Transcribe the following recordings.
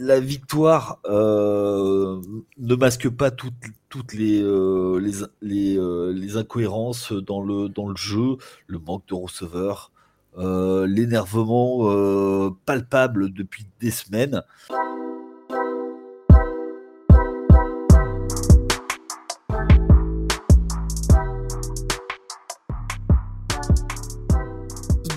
la victoire euh, ne masque pas toutes, euh, euh, les, incohérences dans le, dans le jeu, le manque de receveurs, l'énervement palpable depuis des semaines.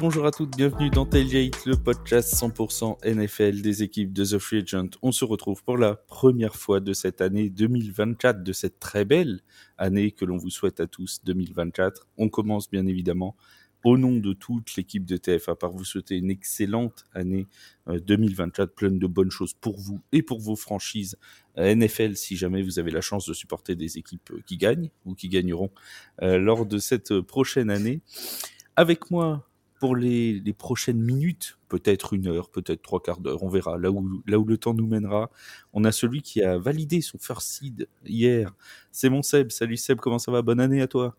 Bonjour à toutes, bienvenue dans Tailgate, le podcast 100% NFL des équipes de The Free Agent. On se retrouve pour la première fois de cette année 2024, de cette très belle année que l'on vous souhaite à tous 2024. On commence bien évidemment au nom de toute l'équipe de TFA par vous souhaiter une excellente année 2024, euh, pleine de bonnes choses pour vous et pour vos franchises euh, NFL si jamais vous avez la chance de supporter des équipes euh, qui gagnent ou qui gagneront lors de cette prochaine année. Avec moi pour les, prochaines minutes, peut-être une heure, peut-être trois quarts d'heure, on verra là où, là où le temps nous mènera. On a celui qui a validé son first seed hier. C'est mon Seb. Salut Seb, comment ça va? Bonne année à toi.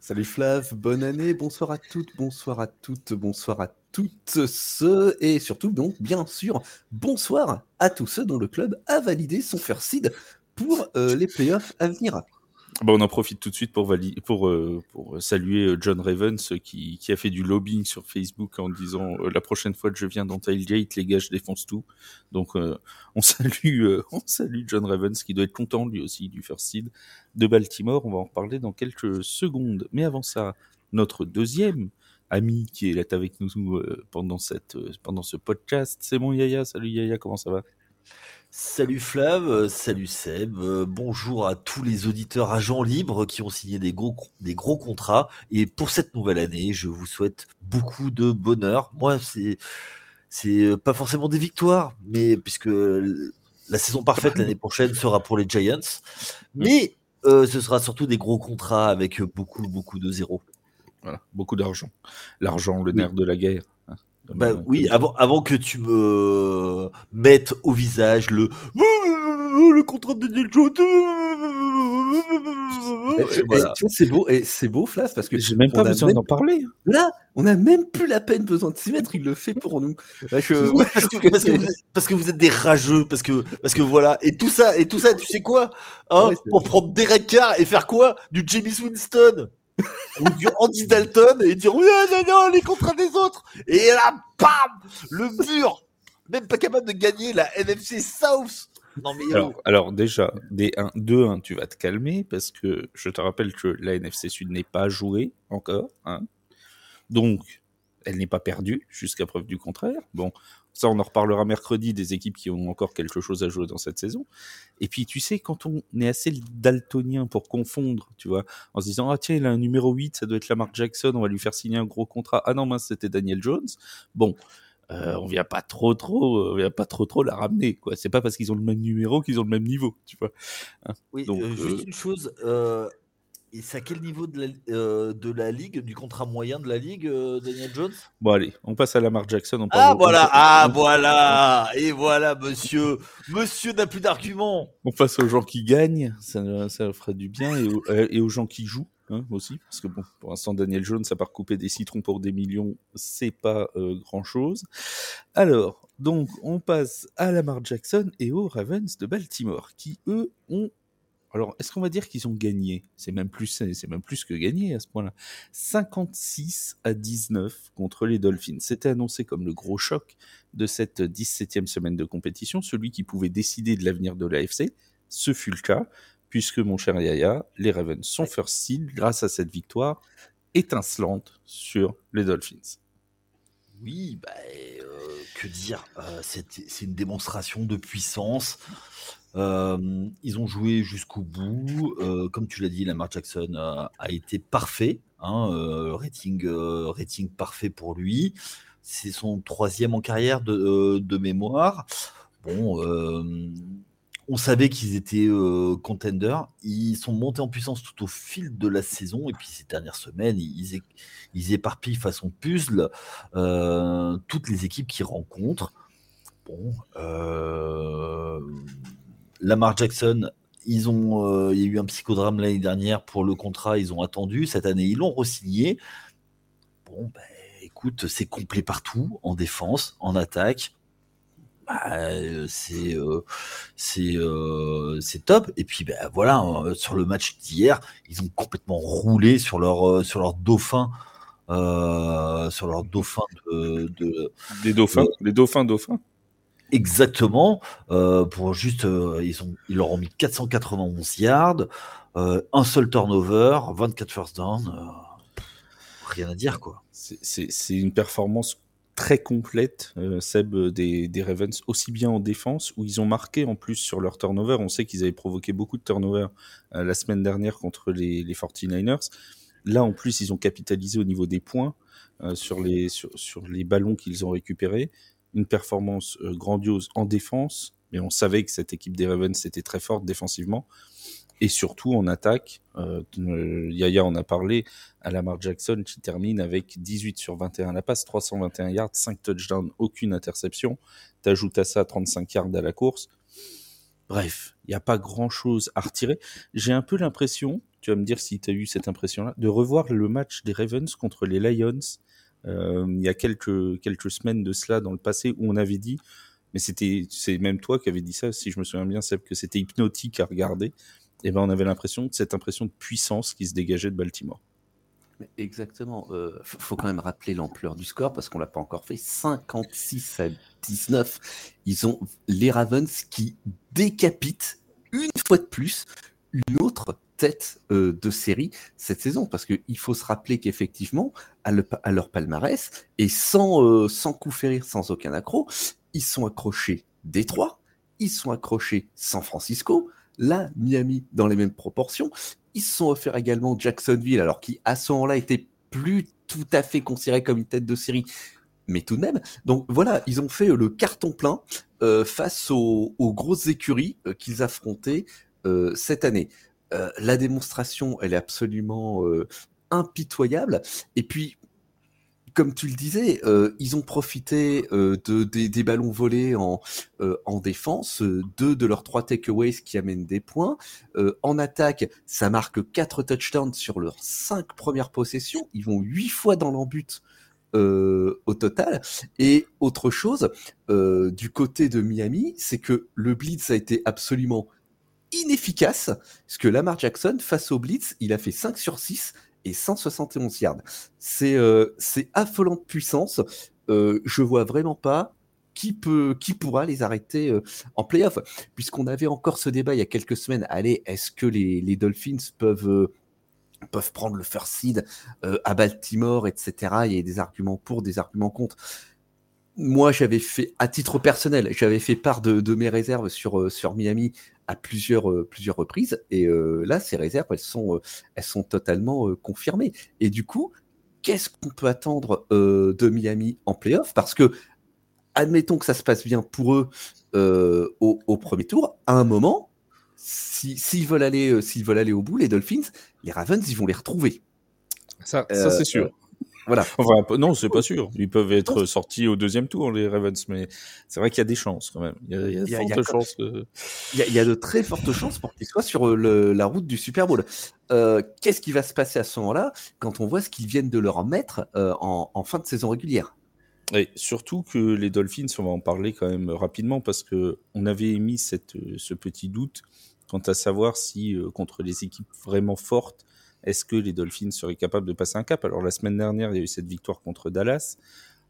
Salut Flav, bonne année, bonsoir à toutes, bonsoir à toutes, bonsoir à toutes ceux, et surtout donc bien sûr, bonsoir à tous ceux dont le club a validé son first seed pour euh, les playoffs à venir. Bon, on en profite tout de suite pour, pour, euh, pour saluer euh, John Ravens qui, qui, a fait du lobbying sur Facebook en disant euh, la prochaine fois que je viens dans Tailgate, les gars, je défonce tout. Donc on salue on salue John Ravens qui doit être content lui aussi du first seed de Baltimore. On va en reparler dans quelques secondes. Mais avant ça, notre deuxième ami qui est là avec nous pendant cette pendant ce podcast, c'est mon Yaya. Salut Yaya, comment ça va? Salut Flav, euh, salut Seb, euh, bonjour à tous les auditeurs agents libres qui ont signé des gros, des gros contrats. Et pour cette nouvelle année, je vous souhaite beaucoup de bonheur. Moi, c'est, c'est pas forcément des victoires, mais puisque la saison parfaite l'année prochaine sera pour les Giants. Mais euh, ce sera surtout des gros contrats avec beaucoup, beaucoup de zéros. Voilà, beaucoup d'argent. L'argent, le nerf de la guerre. Bah oui, avant, avant que tu me mettes au visage le le contrat de Daniel Jones. C'est beau, et c'est beau, Flas, parce que j'ai même pas besoin d'en parler. Là, on n'a même plus la peine besoin de s'y mettre. Il le fait pour nous. Parce que, vous, êtes, des rageux, parce que, parce que voilà, et tout ça, et tout ça, tu sais quoi, hein, pour prendre Derek Carr et faire quoi, du James Winston ou du Andy Dalton et dire oui, non, non, les contrats des autres. Et là, bam, le mur, même pas capable de gagner la NFC South. Non, mais alors, alors, déjà, des 1, 2-1, tu vas te calmer parce que je te rappelle que la NFC Sud n'est pas jouée encore. Hein. Donc, elle n'est pas perdue jusqu'à preuve du contraire. Bon, ça, on en reparlera mercredi des équipes qui ont encore quelque chose à jouer dans cette saison. Et puis, tu sais, quand on est assez daltonien pour confondre, tu vois, en se disant, ah tiens, il a un numéro 8, ça doit être Lamar Jackson, on va lui faire signer un gros contrat. Ah non, mince, c'était Daniel Jones. Bon, euh, on vient pas trop trop, on vient pas trop trop la ramener quoi. C'est pas parce qu'ils ont le même numéro qu'ils ont le même niveau, tu vois. Hein. oui. Donc, euh, juste euh, une chose, et c'est à quel niveau de la, euh, de la ligue, du contrat moyen de la ligue, euh, Daniel Jones? Bon, allez, on passe à Lamar Jackson. On ah, voilà, ah, voilà, et voilà, monsieur. Monsieur n'a plus d'arguments. On passe aux gens qui gagnent, ça, ça ferait du bien, et, euh, et aux gens qui jouent. Hein, aussi, parce que bon, pour l'instant, Daniel Jones, à part couper des citrons pour des millions, c'est pas grand chose. Alors, donc, on passe à Lamar Jackson et aux Ravens de Baltimore, qui eux ont alors, est-ce qu'on va dire qu'ils ont gagné? C'est même plus, c'est même plus que gagné à ce point-là. 56 à 19 contre les Dolphins. C'était annoncé comme le gros choc de cette 17e semaine de compétition, celui qui pouvait décider de l'avenir de l'AFC. Ce fut le cas, puisque mon cher Yaya, les Ravens sont first seed grâce à cette victoire étincelante sur les Dolphins. Oui, bah, euh, que dire? Euh, C'est une démonstration de puissance. Euh, ils ont joué jusqu'au bout. Euh, comme tu l'as dit, Lamar Jackson a, été parfait. Hein, euh, rating, rating parfait pour lui. C'est son troisième en carrière de, mémoire. Bon, on savait qu'ils étaient contenders. Ils sont montés en puissance tout au fil de la saison. Et puis ces dernières semaines, ils, ils éparpillent façon puzzle toutes les équipes qu'ils rencontrent. Bon, Lamar Jackson, ils ont, euh, il y a eu un psychodrame l'année dernière pour le contrat, ils ont attendu. Cette année, ils l'ont re-signé. Bon, ben, écoute, c'est complet partout, en défense, en attaque. bah, c'est c'est c'est top. Et puis bah, voilà, sur le match d'hier, ils ont complètement roulé sur leur sur leur dauphin. sur leur dauphin de, de des dauphins, les dauphins dauphins. Exactement. pour juste, ils ont ils leur ont mis 491 yards, un seul turnover, 24 first down. rien à dire quoi. C'est une performance très complète, euh, Seb, des, des, Ravens, aussi bien en défense, où ils ont marqué en plus sur leur turnover. On sait qu'ils avaient provoqué beaucoup de turnover euh, la semaine dernière contre les, les 49ers. Là, en plus, ils ont capitalisé au niveau des points euh, sur, les, sur, les ballons qu'ils ont récupérés. Une performance grandiose en défense, mais on savait que cette équipe des Ravens était très forte défensivement. Et surtout en attaque, euh, Yaya en a parlé, à Lamar Jackson qui termine avec 18 sur 21 à la passe, 321 yards, 5 touchdowns, aucune interception. T'ajoutes à ça 35 yards à la course. Bref, il n'y a pas grand-chose à retirer. J'ai un peu l'impression, tu vas me dire si tu as eu cette impression-là, de revoir le match des Ravens contre les Lions euh, il y a quelques, quelques semaines de cela dans le passé où on avait dit, mais c'était c'est même toi qui avais dit ça, si je me souviens bien, Seb, que c'était hypnotique à regarder et ben on avait l'impression cette impression de puissance qui se dégageait de Baltimore. Exactement. Il euh, faut quand même rappeler l'ampleur du score parce qu'on l'a pas encore fait. 56 à 19. Ils ont les Ravens qui décapitent une fois de plus une autre tête euh, de série cette saison parce qu'il faut se rappeler qu'effectivement à, leur palmarès et sans, euh, sans coup férir, sans aucun accro, ils sont accrochés Détroit, ils sont accrochés San Francisco, Là, Miami dans les mêmes proportions. Ils se sont offerts également Jacksonville, alors qui à ce moment-là était plus tout à fait considéré comme une tête de série, mais tout de même. Donc voilà, ils ont fait le carton plein euh, face aux, grosses écuries euh, qu'ils affrontaient euh, cette année. La démonstration, elle est absolument impitoyable. Et puis, comme tu le disais, euh, ils ont profité euh, de, des, ballons volés en, euh, en défense, deux de leurs trois takeaways qui amènent des points. en attaque, ça marque quatre touchdowns sur leurs cinq premières possessions. Ils vont huit fois dans l'embut au total. Et autre chose, du côté de Miami, c'est que le blitz a été absolument inefficace, parce que Lamar Jackson, face au blitz, il a fait 5 sur 6 et 171 yards. C'est euh, affolant de puissance. Euh, je vois vraiment pas qui peut, qui pourra les arrêter euh, en playoff, puisqu'on avait encore ce débat il y a quelques semaines. Allez, est-ce que les, les, Dolphins peuvent peuvent prendre le first seed à Baltimore, etc. Il y a des arguments pour, des arguments contre moi, j'avais fait, à titre personnel, j'avais fait part de, de, mes réserves sur, sur Miami à plusieurs, euh, plusieurs reprises. Et euh, là, ces réserves, elles sont, euh, elles sont totalement confirmées. Et du coup, qu'est-ce qu'on peut attendre de Miami en playoff? Parce que, admettons que ça se passe bien pour eux au, premier tour, à un moment, s'ils veulent, aller, s'ils veulent aller au bout, les Dolphins, les Ravens, ils vont les retrouver. Ça, ça c'est sûr. Voilà. Enfin, non, c'est pas sûr. Ils peuvent être sortis au deuxième tour, les Ravens, mais c'est vrai qu'il y a des chances quand même. Il y a, de chances. Il, y a, de très fortes chances pour qu'ils soient sur euh, la route du Super Bowl. Euh, qu'est-ce qui va se passer à ce moment-là quand on voit ce qu'ils viennent de leur mettre euh, en, fin de saison régulière? Et surtout que les Dolphins, on va en parler quand même rapidement parce que on avait émis cette, ce petit doute quant à savoir si contre les équipes vraiment fortes, est-ce que les Dolphins seraient capables de passer un cap? Alors la semaine dernière, il y a eu cette victoire contre Dallas.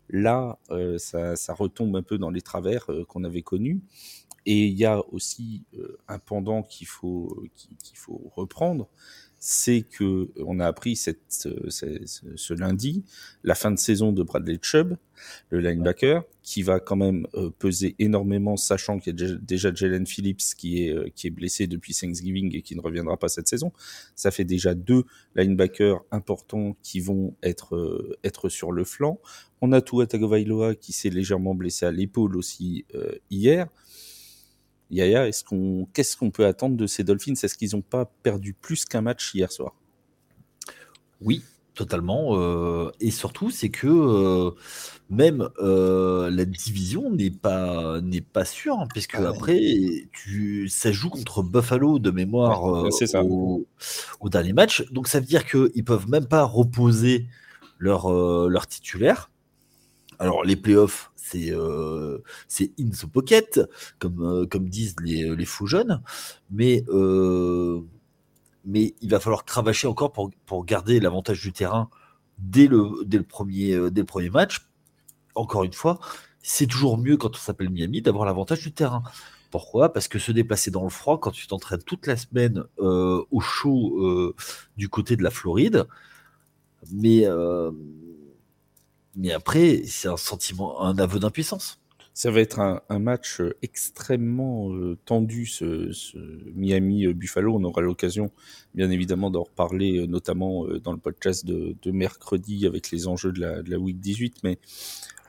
Là, euh, ça, retombe un peu dans les travers euh, qu'on avait connus. Et il y a aussi euh, un pendant qu'il faut, qu'il faut reprendre, c'est que on a appris cette, ce, lundi la fin de saison de Bradley Chubb, le linebacker, qui va quand même euh, peser énormément, sachant qu'il y a déjà Jalen Phillips qui est, euh, qui est blessé depuis Thanksgiving et qui ne reviendra pas cette saison. Ça fait déjà deux linebackers importants qui vont être, euh, être sur le flanc. On a Tua Tagovailoa qui s'est légèrement blessé à l'épaule aussi hier. Yaya, est-ce qu'on, qu'est-ce qu'on peut attendre de ces Dolphins? Est-ce qu'ils n'ont pas perdu plus qu'un match hier soir? Oui, totalement. Euh, et surtout, c'est que euh, même euh, la division n'est pas n'est pas sûre, hein, puisque ah après, tu, ça joue contre Buffalo de mémoire Au, au, dernier match. Donc ça veut dire qu'ils peuvent même pas reposer leur leur titulaire. Alors les playoffs, c'est euh, c'est in the pocket, comme, euh, comme disent les, les faux jeunes. Mais, euh, mais il va falloir cravacher encore pour, pour garder l'avantage du terrain dès le, dès, le premier, dès le premier match. Encore une fois, c'est toujours mieux quand on s'appelle Miami d'avoir l'avantage du terrain. Pourquoi? Parce que se déplacer dans le froid, quand tu t'entraînes toute la semaine au chaud du côté de la Floride, mais mais après, c'est un sentiment, un aveu d'impuissance. Ça va être un, match euh, extrêmement euh, tendu, ce, Miami-Buffalo. On aura l'occasion, bien évidemment, d'en reparler, euh, notamment dans le podcast de, mercredi avec les enjeux de la, Week 18. Mais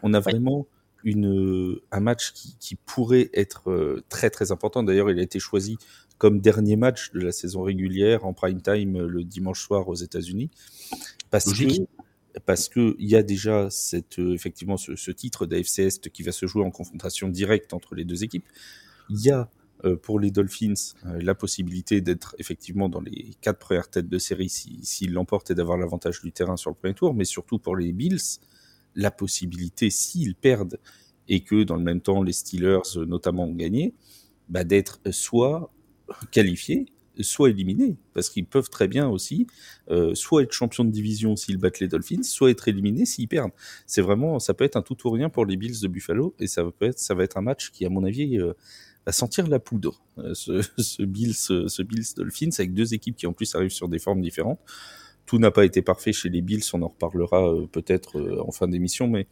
on a vraiment une, un match qui, pourrait être très très important. D'ailleurs, il a été choisi comme dernier match de la saison régulière en prime time le dimanche soir aux États-Unis. Parce que parce qu'il y a déjà euh, effectivement ce, titre d'AFC Est qui va se jouer en confrontation directe entre les deux équipes. Il y a euh, pour les Dolphins euh, la possibilité d'être effectivement dans les quatre premières têtes de série s'ils l'emportent et d'avoir l'avantage du terrain sur le premier tour, mais surtout pour les Bills, la possibilité, s'ils perdent et que dans le même temps les Steelers notamment ont gagné, bah, d'être soit qualifiés soit éliminés, parce qu'ils peuvent très bien aussi euh, soit être champions de division s'ils battent les Dolphins, soit être éliminés s'ils perdent. C'est vraiment, ça peut être un tout ou rien pour les Bills de Buffalo, et ça peut être, ça va être un match qui, à mon avis, euh, va sentir la poudre. Euh, ce, ce, Bills, ce Bills Dolphins avec deux équipes qui en plus arrivent sur des formes différentes. Tout n'a pas été parfait chez les Bills, on en reparlera peut-être en fin d'émission, mais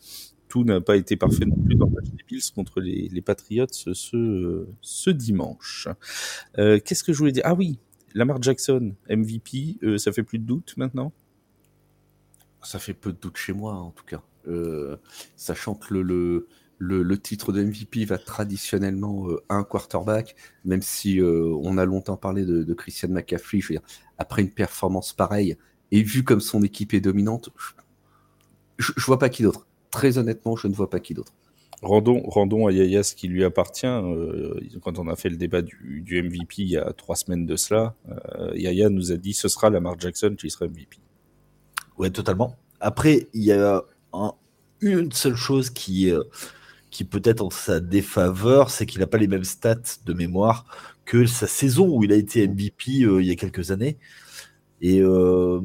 tout n'a pas été parfait non plus dans le match des Bills contre les, Patriots ce, dimanche. Euh, Qu'est-ce que je voulais dire? Ah oui, Lamar Jackson, MVP, euh, ça fait plus de doute maintenant? Ça fait peu de doute chez moi, en tout cas. Euh, sachant que le, le, titre de MVP va traditionnellement à un quarterback, même si on a longtemps parlé de, Christian McCaffrey, je après une performance pareille, et vu comme son équipe est dominante, je, je vois pas qui d'autre. Très honnêtement, je ne vois pas qui d'autre. Rendons, rendons à Yaya ce qui lui appartient. Euh, quand on a fait le débat du, du, MVP il y a trois semaines de cela, euh, Yaya nous a dit ce sera Lamar Jackson qui sera MVP. Ouais, totalement. Après, il y a une seule chose qui, euh, qui peut être en sa défaveur, c'est qu'il n'a pas les mêmes stats de mémoire que sa saison où il a été MVP il y a quelques années. Et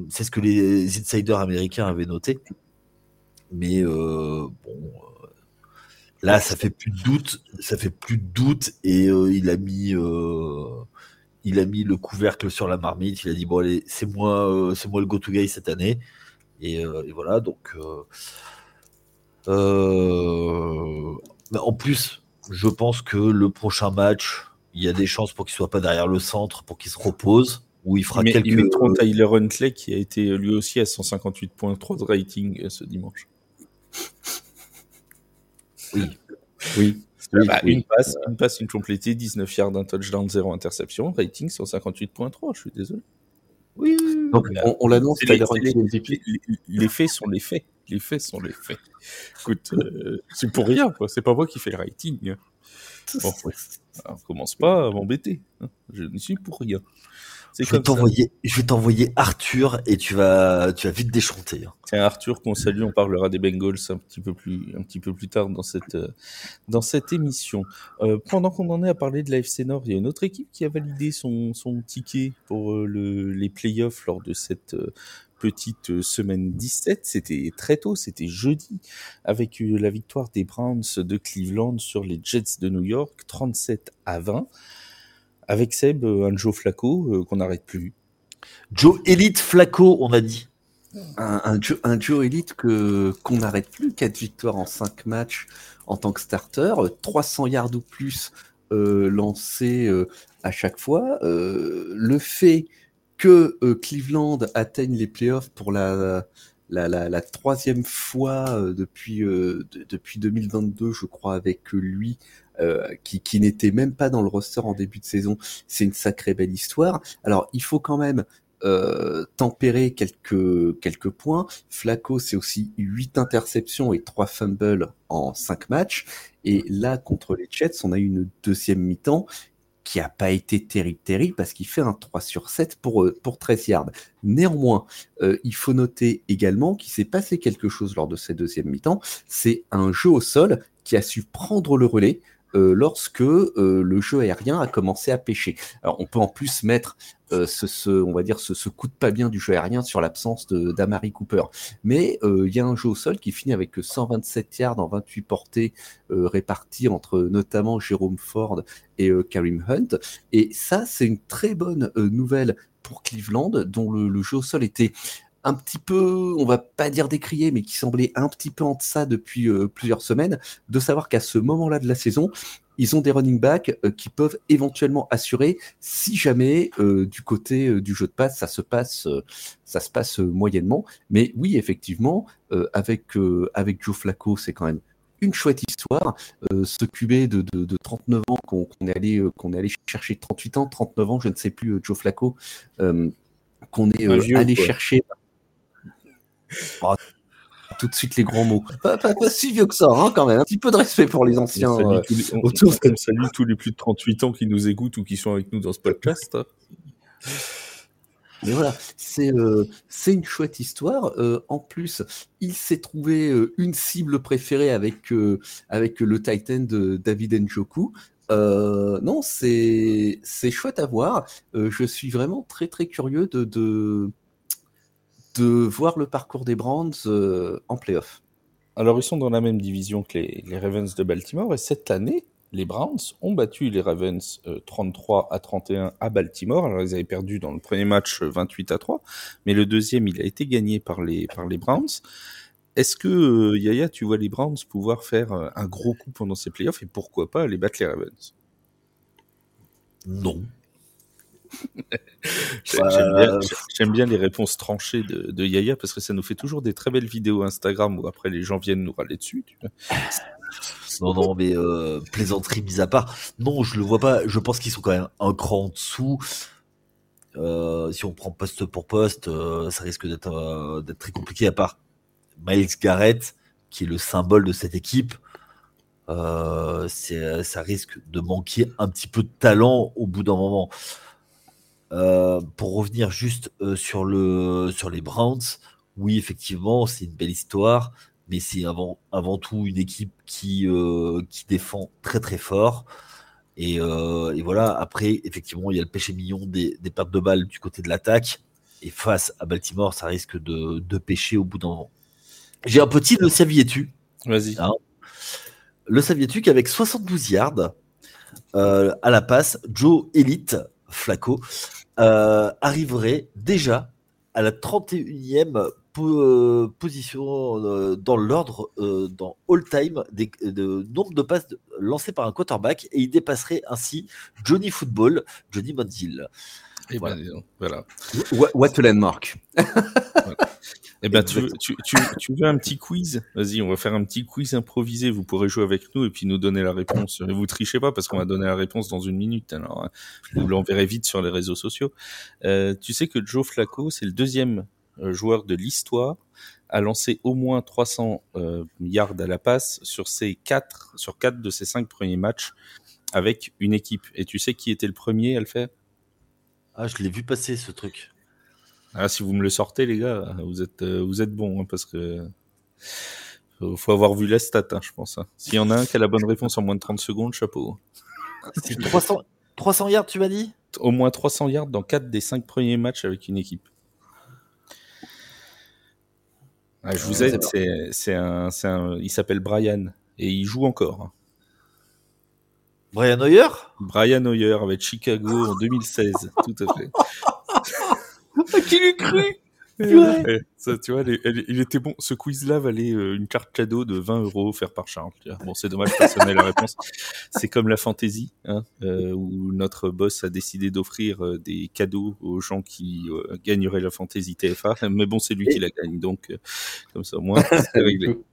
c'est ce que les insiders américains avaient noté. Mais bon Là, ça fait plus de doute, ça fait plus de doute et euh, il a mis, euh, il a mis le couvercle sur la marmite. Il a dit bon allez, c'est moi, euh, c'est moi le go-to guy cette année. Et, voilà, donc. en plus, je pense que le prochain match, il y a des chances pour qu'il soit pas derrière le centre, pour qu'il se repose. Où il fera quelques. Il Tyler Huntley qui a été lui aussi à 158.3 de rating ce dimanche. Oui. Oui. Bah, une passe, une passe, une complétée, 19 yards, un touchdown, 0 interception, rating 158.3, je suis désolé. Oui, Donc, on, l'annonce, les, les, faits sont les faits. Les faits sont les faits. Écoute, euh, c'est pour rien, quoi. C'est pas moi qui fais le rating. Bon, on commence pas à m'embêter. Hein. Je ne suis pour rien. Je vais t'envoyer, je vais t'envoyer Arthur et tu vas, tu vas vite déchanter. Hein. Tiens, Arthur qu'on salue, on parlera des Bengals un petit peu plus, un petit peu plus tard dans cette, euh, dans cette émission. Euh, pendant qu'on en est à parler de la FC Nord, il y a une autre équipe qui a validé son, son ticket pour euh, le, les playoffs lors de cette petite semaine 17. C'était très tôt, c'était jeudi, avec la victoire des Browns de Cleveland sur les Jets de New York, 37 à 20 avec Seb, euh, un Joe Flacco euh, qu'on n'arrête plus. Joe Elite Flacco, on a dit. Un, Joe, un Joe Elite que qu'on n'arrête plus. 4 victoires en 5 matchs en tant que starter, 300 yards ou plus euh, lancés à chaque fois. le fait que Cleveland atteigne les playoffs pour la, la, troisième fois depuis, depuis 2022, je crois, avec lui, euh, qui, qui n'était même pas dans le roster en début de saison. C'est une sacrée belle histoire. Alors, il faut quand même euh, tempérer quelques quelques points. Flacco, c'est aussi 8 interceptions et 3 fumbles en 5 matchs. Et là, contre les Jets, on a eu une deuxième mi-temps qui a pas été terrible, terrible, parce qu'il fait un 3 sur 7 pour, euh, pour 13 yards. Néanmoins, euh, il faut noter également qu'il s'est passé quelque chose lors de cette deuxième mi-temps. C'est un jeu au sol qui a su prendre le relais. Euh, lorsque euh, le jeu aérien a commencé à pêcher. Alors on peut en plus mettre euh, ce, on va dire ce, ce, coup de pas bien du jeu aérien sur l'absence d'Amari Cooper. Mais il y a un jeu au sol qui finit avec 127 yards en 28 portées réparties entre notamment Jérôme Ford et Karim Hunt. Et ça, c'est une très bonne nouvelle pour Cleveland, dont le, jeu au sol était un petit peu, on va pas dire décrié, mais qui semblait un petit peu en deçà depuis euh, plusieurs semaines, de savoir qu'à ce moment-là de la saison, ils ont des running backs euh, qui peuvent éventuellement assurer si jamais euh, du côté du jeu de passe ça se passe ça se passe moyennement. Mais oui effectivement avec avec Joe Flacco c'est quand même une chouette histoire. Ce QB de, de, 39 ans qu'on est allé qu'on est allé chercher 38 ans 39 ans je ne sais plus Joe Flacco qu'on est allé chercher Oh, tout de suite les grands mots. Pas, si vieux que ça, hein, quand même. Un petit peu de respect pour les anciens. On euh, tous les, autour. tous les plus de 38 ans qui nous écoutent ou qui sont avec nous dans ce podcast. Mais voilà, c'est euh, une chouette histoire. Euh, en plus, il s'est trouvé une cible préférée avec, avec le Titan de David Njoku. non, c'est chouette à voir. je suis vraiment très très curieux de, de, de voir le parcours des Browns euh, en playoff. Alors, ils sont dans la même division que les, Ravens de Baltimore, et cette année, les Browns ont battu les Ravens 33 euh, à 31 à Baltimore. Alors, ils avaient perdu dans le premier match 28 euh, à 3, mais le deuxième, il a été gagné par les, par les Browns. Est-ce que, Yaya, tu vois les Browns pouvoir faire un gros coup pendant ces playoffs et pourquoi pas aller battre les Ravens? Non. J'aime bien, les réponses tranchées de, Yaya parce que ça nous fait toujours des très belles vidéos Instagram où après les gens viennent nous râler dessus. non, non, mais euh, plaisanterie mise à part. Non, je le vois pas. Je pense qu'ils sont quand même un cran en dessous. Euh, si on prend poste pour poste, euh, ça risque d'être d'être très compliqué à part Miles Garrett, qui est le symbole de cette équipe. ça risque de manquer un petit peu de talent au bout d'un moment. Euh, pour revenir juste euh, sur, le, sur les Browns, oui, effectivement, c'est une belle histoire, mais c'est avant, avant tout une équipe qui, euh, qui défend très très fort. Et, et, voilà, après, effectivement, il y a le péché mignon des, des pertes de balles du côté de l'attaque. Et face à Baltimore, ça risque de, de pêcher au bout d'un moment. J'ai un petit, le saviez-tu? Vas-y. Hein? Le saviez-tu qu'avec 72 yards à la passe, Joe Elite, Flacco, euh, arriverait déjà à la 31e euh, position euh, dans l'ordre dans all-time de nombre de passes lancées par un quarterback et il dépasserait ainsi Johnny Football, Johnny Manziel. Et voilà. Ben, voilà. What a landmark. Eh ben, tu, tu, tu, veux un petit quiz? Vas-y, on va faire un petit quiz improvisé. Vous pourrez jouer avec nous et puis nous donner la réponse. Ne vous trichez pas parce qu'on va donner la réponse dans une minute. Alors, hein. vous l'enverrez vite sur les réseaux sociaux. Euh, tu sais que Joe Flacco, c'est le deuxième euh, joueur de l'histoire à lancer au moins 300 euh, yards à la passe sur ses quatre, sur quatre de ses cinq premiers matchs avec une équipe. Et tu sais qui était le premier à le faire? Ah, je l'ai vu passer ce truc. Ah, si vous me le sortez, les gars, vous êtes, euh, vous êtes bons, hein, parce que faut, avoir vu la stat, hein, je pense. Hein. S'il y en a un qui a la bonne réponse en moins de 30 secondes, chapeau. 300, 300 yards, tu m'as dit? Au moins 300 yards dans 4 des 5 premiers matchs avec une équipe. Ah, je vous aide, c'est un, un, il s'appelle Brian et il joue encore. Brian Hoyer? Brian Hoyer avec Chicago en 2016, tout à fait. qui lui cru? Ça, tu vois, il était bon. Ce quiz-là valait euh, une carte cadeau de 20 euros offerte par Charles. Bon, c'est dommage, personne n'a la réponse. C'est comme la fantaisie, hein, euh, où notre boss a décidé d'offrir euh, des cadeaux aux gens qui gagneraient la fantaisie TFA. Mais bon, c'est lui qui la gagne, donc comme ça, au moins, c'est réglé.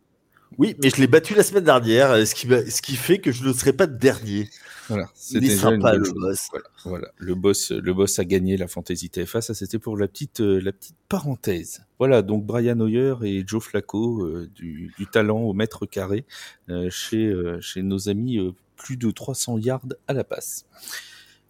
Oui, mais je l'ai battu la semaine dernière, ce qui, ce qui fait que je ne serai pas dernier. Voilà, c'était sympa le boss. Voilà, le boss, le boss a gagné la Fantasy TFA. Ça, c'était pour la petite, euh, la petite parenthèse. Voilà, donc Brian Hoyer et Joe Flacco, euh, du, du, talent au mètre carré euh, chez, chez nos amis, plus de 300 yards à la passe.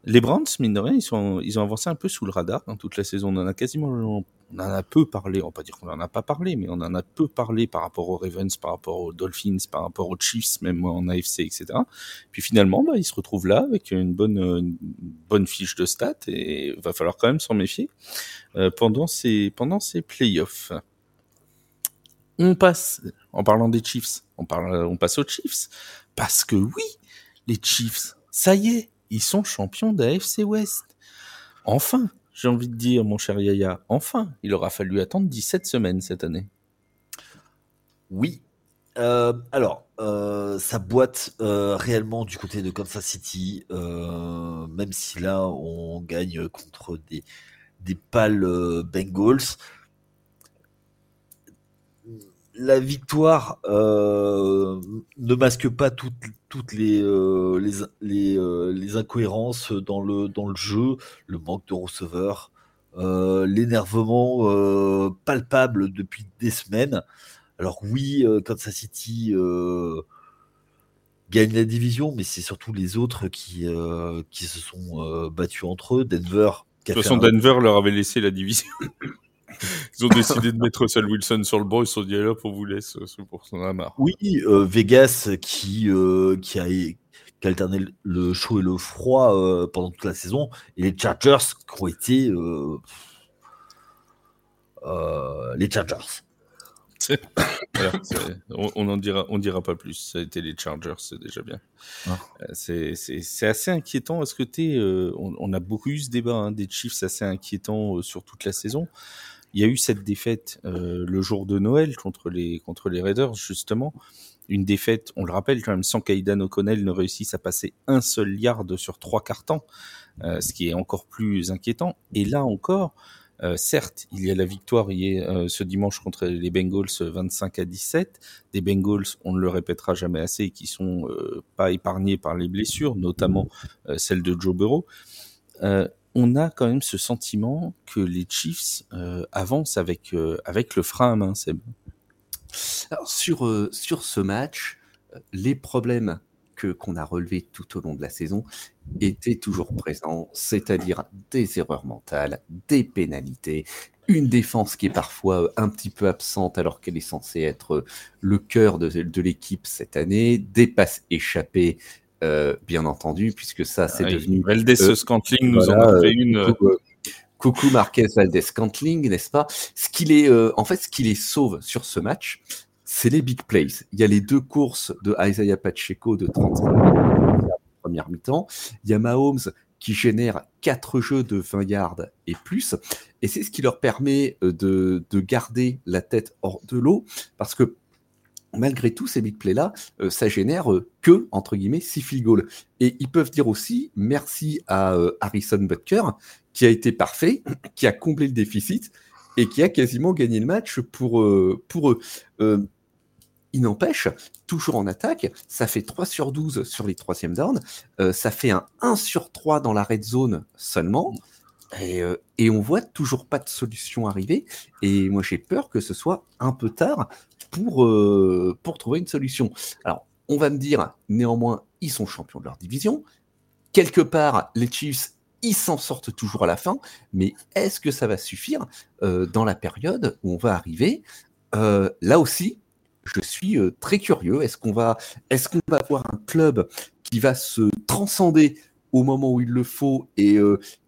Les Browns, mine de rien, ils, sont, ils ont avancé un peu sous le radar dans toute la saison. On en a quasiment, on en a peu parlé. On va pas dire qu'on en a pas parlé, mais on en a peu parlé par rapport aux Ravens, par rapport aux Dolphins, par rapport aux Chiefs, même en AFC, etc. Puis finalement, bah, ils se retrouvent là avec une bonne, une bonne fiche de stats et va falloir quand même s'en méfier euh, pendant ces, pendant ces playoffs. On passe, en parlant des Chiefs, on parle, on passe aux Chiefs parce que oui, les Chiefs, ça y est, ils sont champions d'AFC West. Enfin, j'ai envie de dire, mon cher Yaya, enfin, il aura fallu attendre 17 semaines cette année. Oui. Euh, alors, euh, ça boite euh, réellement du côté de Kansas City, même si là, on gagne contre des pâles Bengals la victoire euh, ne masque pas toutes, toutes les, euh, les, euh, les, incohérences dans le, dans le jeu, le manque de receveurs, l'énervement palpable depuis des semaines. Alors oui, Kansas City gagne la division, mais c'est surtout les autres qui, qui se sont battus entre eux. Denver. De toute façon, Denver leur avait laissé la division. Ils ont décidé de mettre Russell Wilson sur le banc, ils se sont dit là pour vous laisse, pour son amarre. Oui, euh, Vegas qui, euh, qui, a, qui, a, alterné le chaud et le froid euh, pendant toute la saison, et les Chargers qui ont été les Chargers. on, en dira, on dira pas plus. Ça a été les Chargers, c'est déjà bien. Ah. C'est assez inquiétant. Est-ce que tu on, on, a beaucoup eu ce débat hein, des Chiefs assez inquiétant sur toute la saison il y a eu cette défaite euh, le jour de Noël contre les, contre les Raiders, justement. Une défaite, on le rappelle quand même, sans qu'Aidan O'Connell ne réussisse à passer un seul yard sur trois cartons, euh, ce qui est encore plus inquiétant. Et là encore, euh, certes, il y a la victoire hier, ce dimanche contre les Bengals 25 à 17. Des Bengals, on ne le répétera jamais assez, qui sont pas épargnés par les blessures, notamment celle de Joe Burrow on a quand même ce sentiment que les Chiefs euh, avancent avec, euh, avec le frein à main, Seb. Alors, sur, euh, sur ce match, les problèmes que qu'on a relevés tout au long de la saison étaient toujours présents, c'est-à-dire des erreurs mentales, des pénalités, une défense qui est parfois un petit peu absente alors qu'elle est censée être le cœur de, de l'équipe cette année, des passes échappées euh, bien entendu, puisque ça, c'est ah devenu. Valdez euh, Scantling nous en a fait une. Euh, coucou, Marquez Valdez Scantling, n'est-ce pas? Ce qu'il est, en fait, ce qui les sauve sur ce match, c'est les big plays. Il y a les deux courses de Isaiah Pacheco de 35 première mi-temps. Il y a Mahomes qui génère quatre jeux de 20 yards et plus. Et c'est ce qui leur permet de, de garder la tête hors de l'eau, parce que malgré tout, ces big plays-là, euh, ça génère euh, que, entre guillemets, 6 field goals. Et ils peuvent dire aussi merci à euh, Harrison Butker, qui a été parfait, qui a comblé le déficit et qui a quasiment gagné le match pour, pour eux. il n'empêche, toujours en attaque, ça fait 3 sur 12 sur les troisièmes downs, ça fait un 1 sur 3 dans la red zone seulement. Et, et, on voit toujours pas de solution arriver. Et moi, j'ai peur que ce soit un peu tard pour, euh, pour trouver une solution. Alors, on va me dire, néanmoins, ils sont champions de leur division. Quelque part, les Chiefs, ils s'en sortent toujours à la fin, mais est-ce que ça va suffire euh, dans la période où on va arriver? Euh, Là aussi, je suis très curieux. Est-ce qu'on va avoir un club qui va se transcender au moment où il le faut et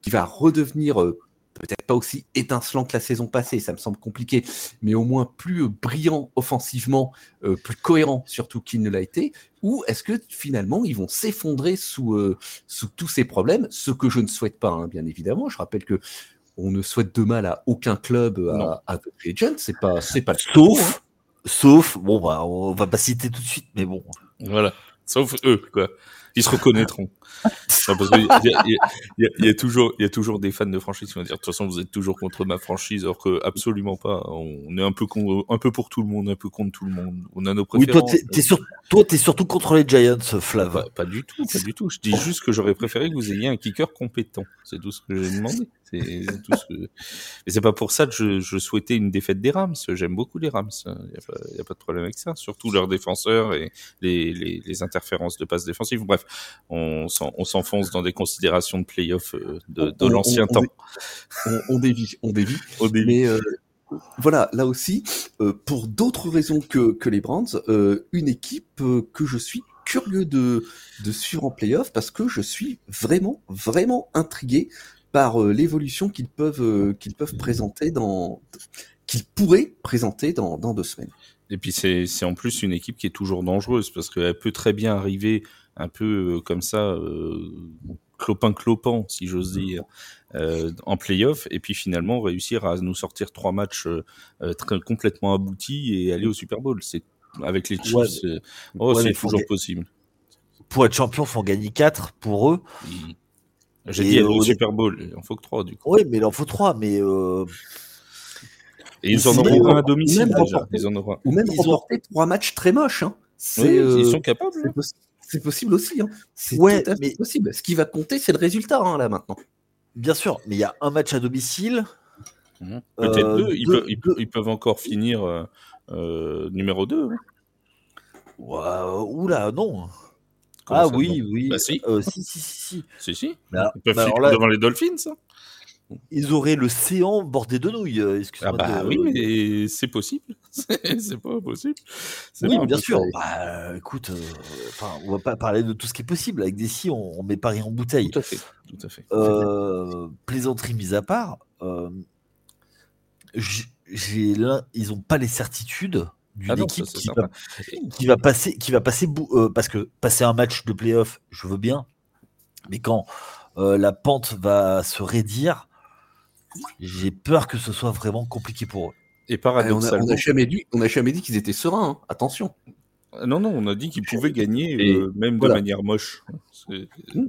qui va redevenir peut-être pas aussi étincelant que la saison passée, ça me semble compliqué, mais au moins plus brillant offensivement, euh, plus cohérent surtout qu'il ne l'a été, ou est-ce que finalement ils vont s'effondrer sous, euh, sous tous ces problèmes, ce que je ne souhaite pas, hein, bien évidemment. Je rappelle que on ne souhaite de mal à aucun club à, à Legend, c'est pas, c'est pas sauf, hein. sauf, bon, bah, on va pas citer tout de suite, mais bon. Voilà, sauf eux, quoi. Ils se reconnaîtront. il, y a, toujours, il y a toujours des fans de franchise qui vont dire de toute façon vous êtes toujours contre ma franchise, alors que absolument pas. On est un peu un peu pour tout le monde, un peu contre tout le monde. On a nos préférences. Oui, toi, t'es, surtout contre les Giants, Flav. Pas, du tout, pas du tout. Je dis juste que j'aurais préféré que vous ayez un kicker compétent. C'est tout ce que j'ai demandé. C'est tout ce que... Mais c'est pas pour ça que je, je, souhaitais une défaite des Rams. J'aime beaucoup les Rams. Il n'y a, a, pas de problème avec ça. Surtout leurs défenseurs et les, les, les interférences de passes défensives. Bref, on on s'enfonce dans des considérations de playoff euh, de, de l'ancien temps. On, on, dévie, on dévie. Mais euh, voilà, là aussi, euh, pour d'autres raisons que, que les Brands, euh, une équipe que je suis curieux de, de suivre en playoff parce que je suis vraiment, vraiment intrigué par l'évolution qu'ils peuvent, qu'ils peuvent présenter dans, qu'ils pourraient présenter dans, dans deux semaines. Et puis c'est en plus une équipe qui est toujours dangereuse parce qu'elle peut très bien arriver un peu comme ça, euh, clopin clopant si j'ose dire, euh, en playoff et puis finalement réussir à nous sortir trois matchs euh, très, complètement aboutis et aller au Super Bowl. C'est avec les Chiefs, ouais, oh, ouais, c'est toujours possible. Pour être champion, faut en gagner quatre pour eux. J'ai dit aller au Super Bowl, il en faut que trois du coup. Oui, mais il en faut trois, mais euh... Et ils en auront un à domicile déjà. Ils en auront... Ou même ils remporter ont... trois matchs très moches. Hein. Oui, euh... ils sont capables. C'est possi possible aussi. Hein. C'est ouais, tout à fait mais... possible. Ce qui va compter, c'est le résultat hein, là maintenant. Bien sûr, mais il y a un match à domicile. Mmh. Peut-être euh, deux. Ils, deux, peuvent, ils, deux. ils, peuvent, encore finir euh, euh, numéro 2. Hein. Wow, oula, non. Comment ah oui, non? oui. Bah, si. Euh, si, si, si, si. Si, si. Bah, ils peuvent bah, finir là, devant les Dolphins. Ils auraient le séant bordé de nouilles. Ah bah de... oui, mais c'est possible. c'est pas possible. Oui, bien sûr. Bah, écoute, euh, on va pas parler de tout ce qui est possible. Avec des si, on, on met Paris en bouteille. Tout à fait. Tout à fait. Euh, plaisanterie mise à part, euh, j'ai ils n'ont pas les certitudes d'une ah équipe qui va, qui, va, passer, qui va passer euh, parce que passer un match de playoff, je veux bien, mais quand euh, la pente va se raidir, j'ai peur que ce soit vraiment compliqué pour eux. Et paradoxalement, on n'a jamais dit, on a jamais dit qu'ils étaient sereins. Hein. Attention. Non, non, on a dit qu'ils pouvaient gagner, Et euh, même voilà. de manière moche. On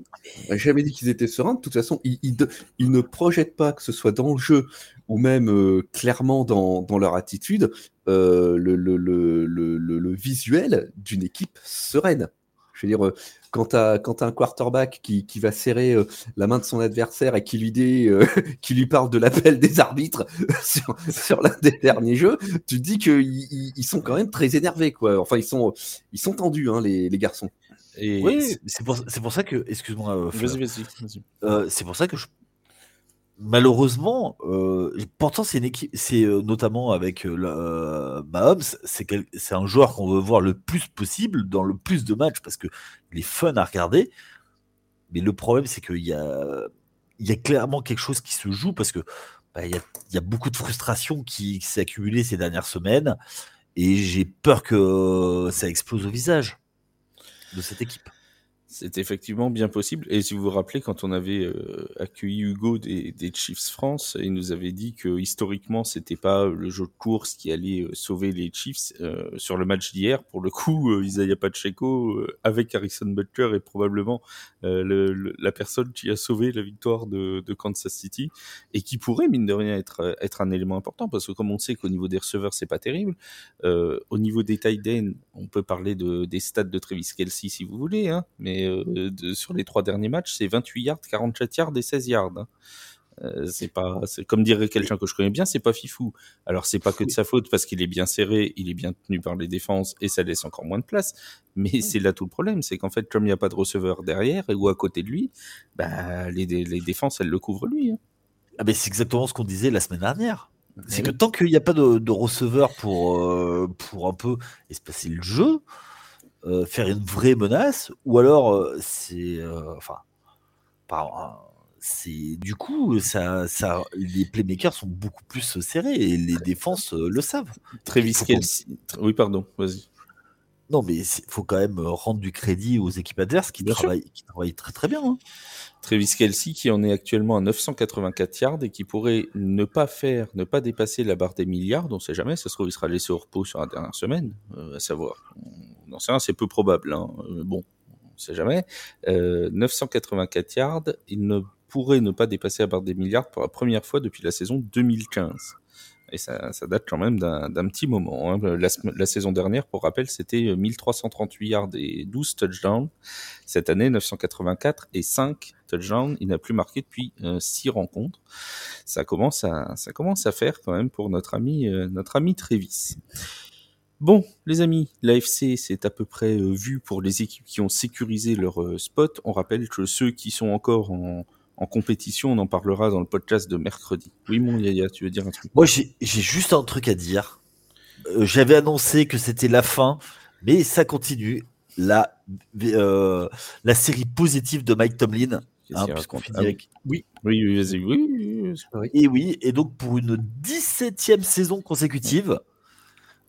n'a jamais dit qu'ils étaient sereins. De toute façon, ils, ils, ils, ne projettent pas, que ce soit dans le jeu ou même euh, clairement dans, dans, leur attitude, euh, le, le, le, le, visuel d'une équipe sereine. Je veux dire, quand tu as, as, un quarterback qui, qui va serrer euh, la main de son adversaire et qui lui, dit, euh, qui lui parle de l'appel des arbitres sur, sur l'un des derniers jeux, tu te dis qu'ils ils sont quand même très énervés. Quoi. Enfin, ils sont, ils sont tendus, hein, les, les garçons. Et oui, c'est pour, pour, ça que, excuse-moi, euh, vas-y, vas-y. Vas euh, c'est pour ça que je malheureusement, euh, pourtant c'est une équipe, c'est euh, notamment avec euh, Mahomes, c'est un joueur qu'on veut voir le plus possible dans le plus de matchs parce que il est fun à regarder. Mais le problème, c'est qu'il y a, clairement quelque chose qui se joue parce que bah, il, y a, beaucoup de frustration qui s'est accumulée ces dernières semaines et j'ai peur que ça explose au visage de cette équipe. C'est effectivement bien possible. Et si vous vous rappelez, quand on avait euh, accueilli Hugo des, des, Chiefs France, il nous avait dit que historiquement, c'était pas le jeu de course qui allait euh, sauver les Chiefs euh, sur le match d'hier. Pour le coup, euh, Isaiah Pacheco euh, avec Harrison Butker est probablement euh, le, le, la personne qui a sauvé la victoire de, de, Kansas City et qui pourrait mine de rien être être un élément important parce que comme on sait qu'au niveau des receveurs c'est pas terrible, au niveau des tight on peut parler de des stats de Travis Kelsey si vous voulez, hein, mais euh, de, sur les trois derniers matchs, c'est 28 yards, 47 yards et 16 yards. Hein. Euh, c'est pas, c'est comme dirait quelqu'un que je connais bien, c'est pas fifou. Alors c'est pas que de sa faute parce qu'il est bien serré, il est bien tenu par les défenses et ça laisse encore moins de place. Mais c'est là tout le problème, c'est qu'en fait comme il n'y a pas de receveur derrière ou à côté de lui, bah les, les défenses elles le couvrent lui. Hein. Ah ben c'est exactement ce qu'on disait la semaine dernière. C'est que tant qu'il n'y a pas de, de receveur pour euh, pour un peu espacer le jeu, euh, faire une vraie menace, ou alors euh, c'est, euh, enfin, c'est du coup, ça, ça, les playmakers sont beaucoup plus serrés et les défenses le savent. Travis Kelsey. Oui, pardon, vas-y. Non, mais il faut quand même rendre du crédit aux équipes adverses qui, travaillent, qui travaillent, très très bien. Hein. Travis Kelsey qui en est actuellement à 984 yards et qui pourrait ne pas faire, ne pas dépasser la barre des milliards, on ne sait jamais, ça se trouve il sera laissé au repos sur la dernière semaine, euh, à savoir. Non, c'est c'est peu probable, hein. euh, bon, on ne sait jamais. Euh, 984 yards, il ne pourrait ne pas dépasser la barre des milliards pour la première fois depuis la saison 2015 et ça, ça, date quand même d'un petit moment. Hein. La, saison dernière, pour rappel, c'était 1338 yards et 12 touchdowns. Cette année, 984 et 5 touchdowns. Il n'a plus marqué depuis euh, 6 rencontres. Ça commence, à, ça commence à faire quand même pour notre ami, euh, notre ami Trévis. Bon, les amis, l'AFC, c'est à peu près euh, vu pour les équipes qui ont sécurisé leur euh, spot. On rappelle que ceux qui sont encore en, en compétition, on en parlera dans le podcast de mercredi. Oui, mon Yaya, tu veux dire un truc? Moi, j'ai juste un truc à dire. Euh, J'avais annoncé que c'était la fin, mais ça continue. La, euh, la série positive de Mike Tomlin. Hein, finit Ah oui. avec- Oui, Oui. Oui, oui, oui. et oui, et donc pour une 17e saison consécutive,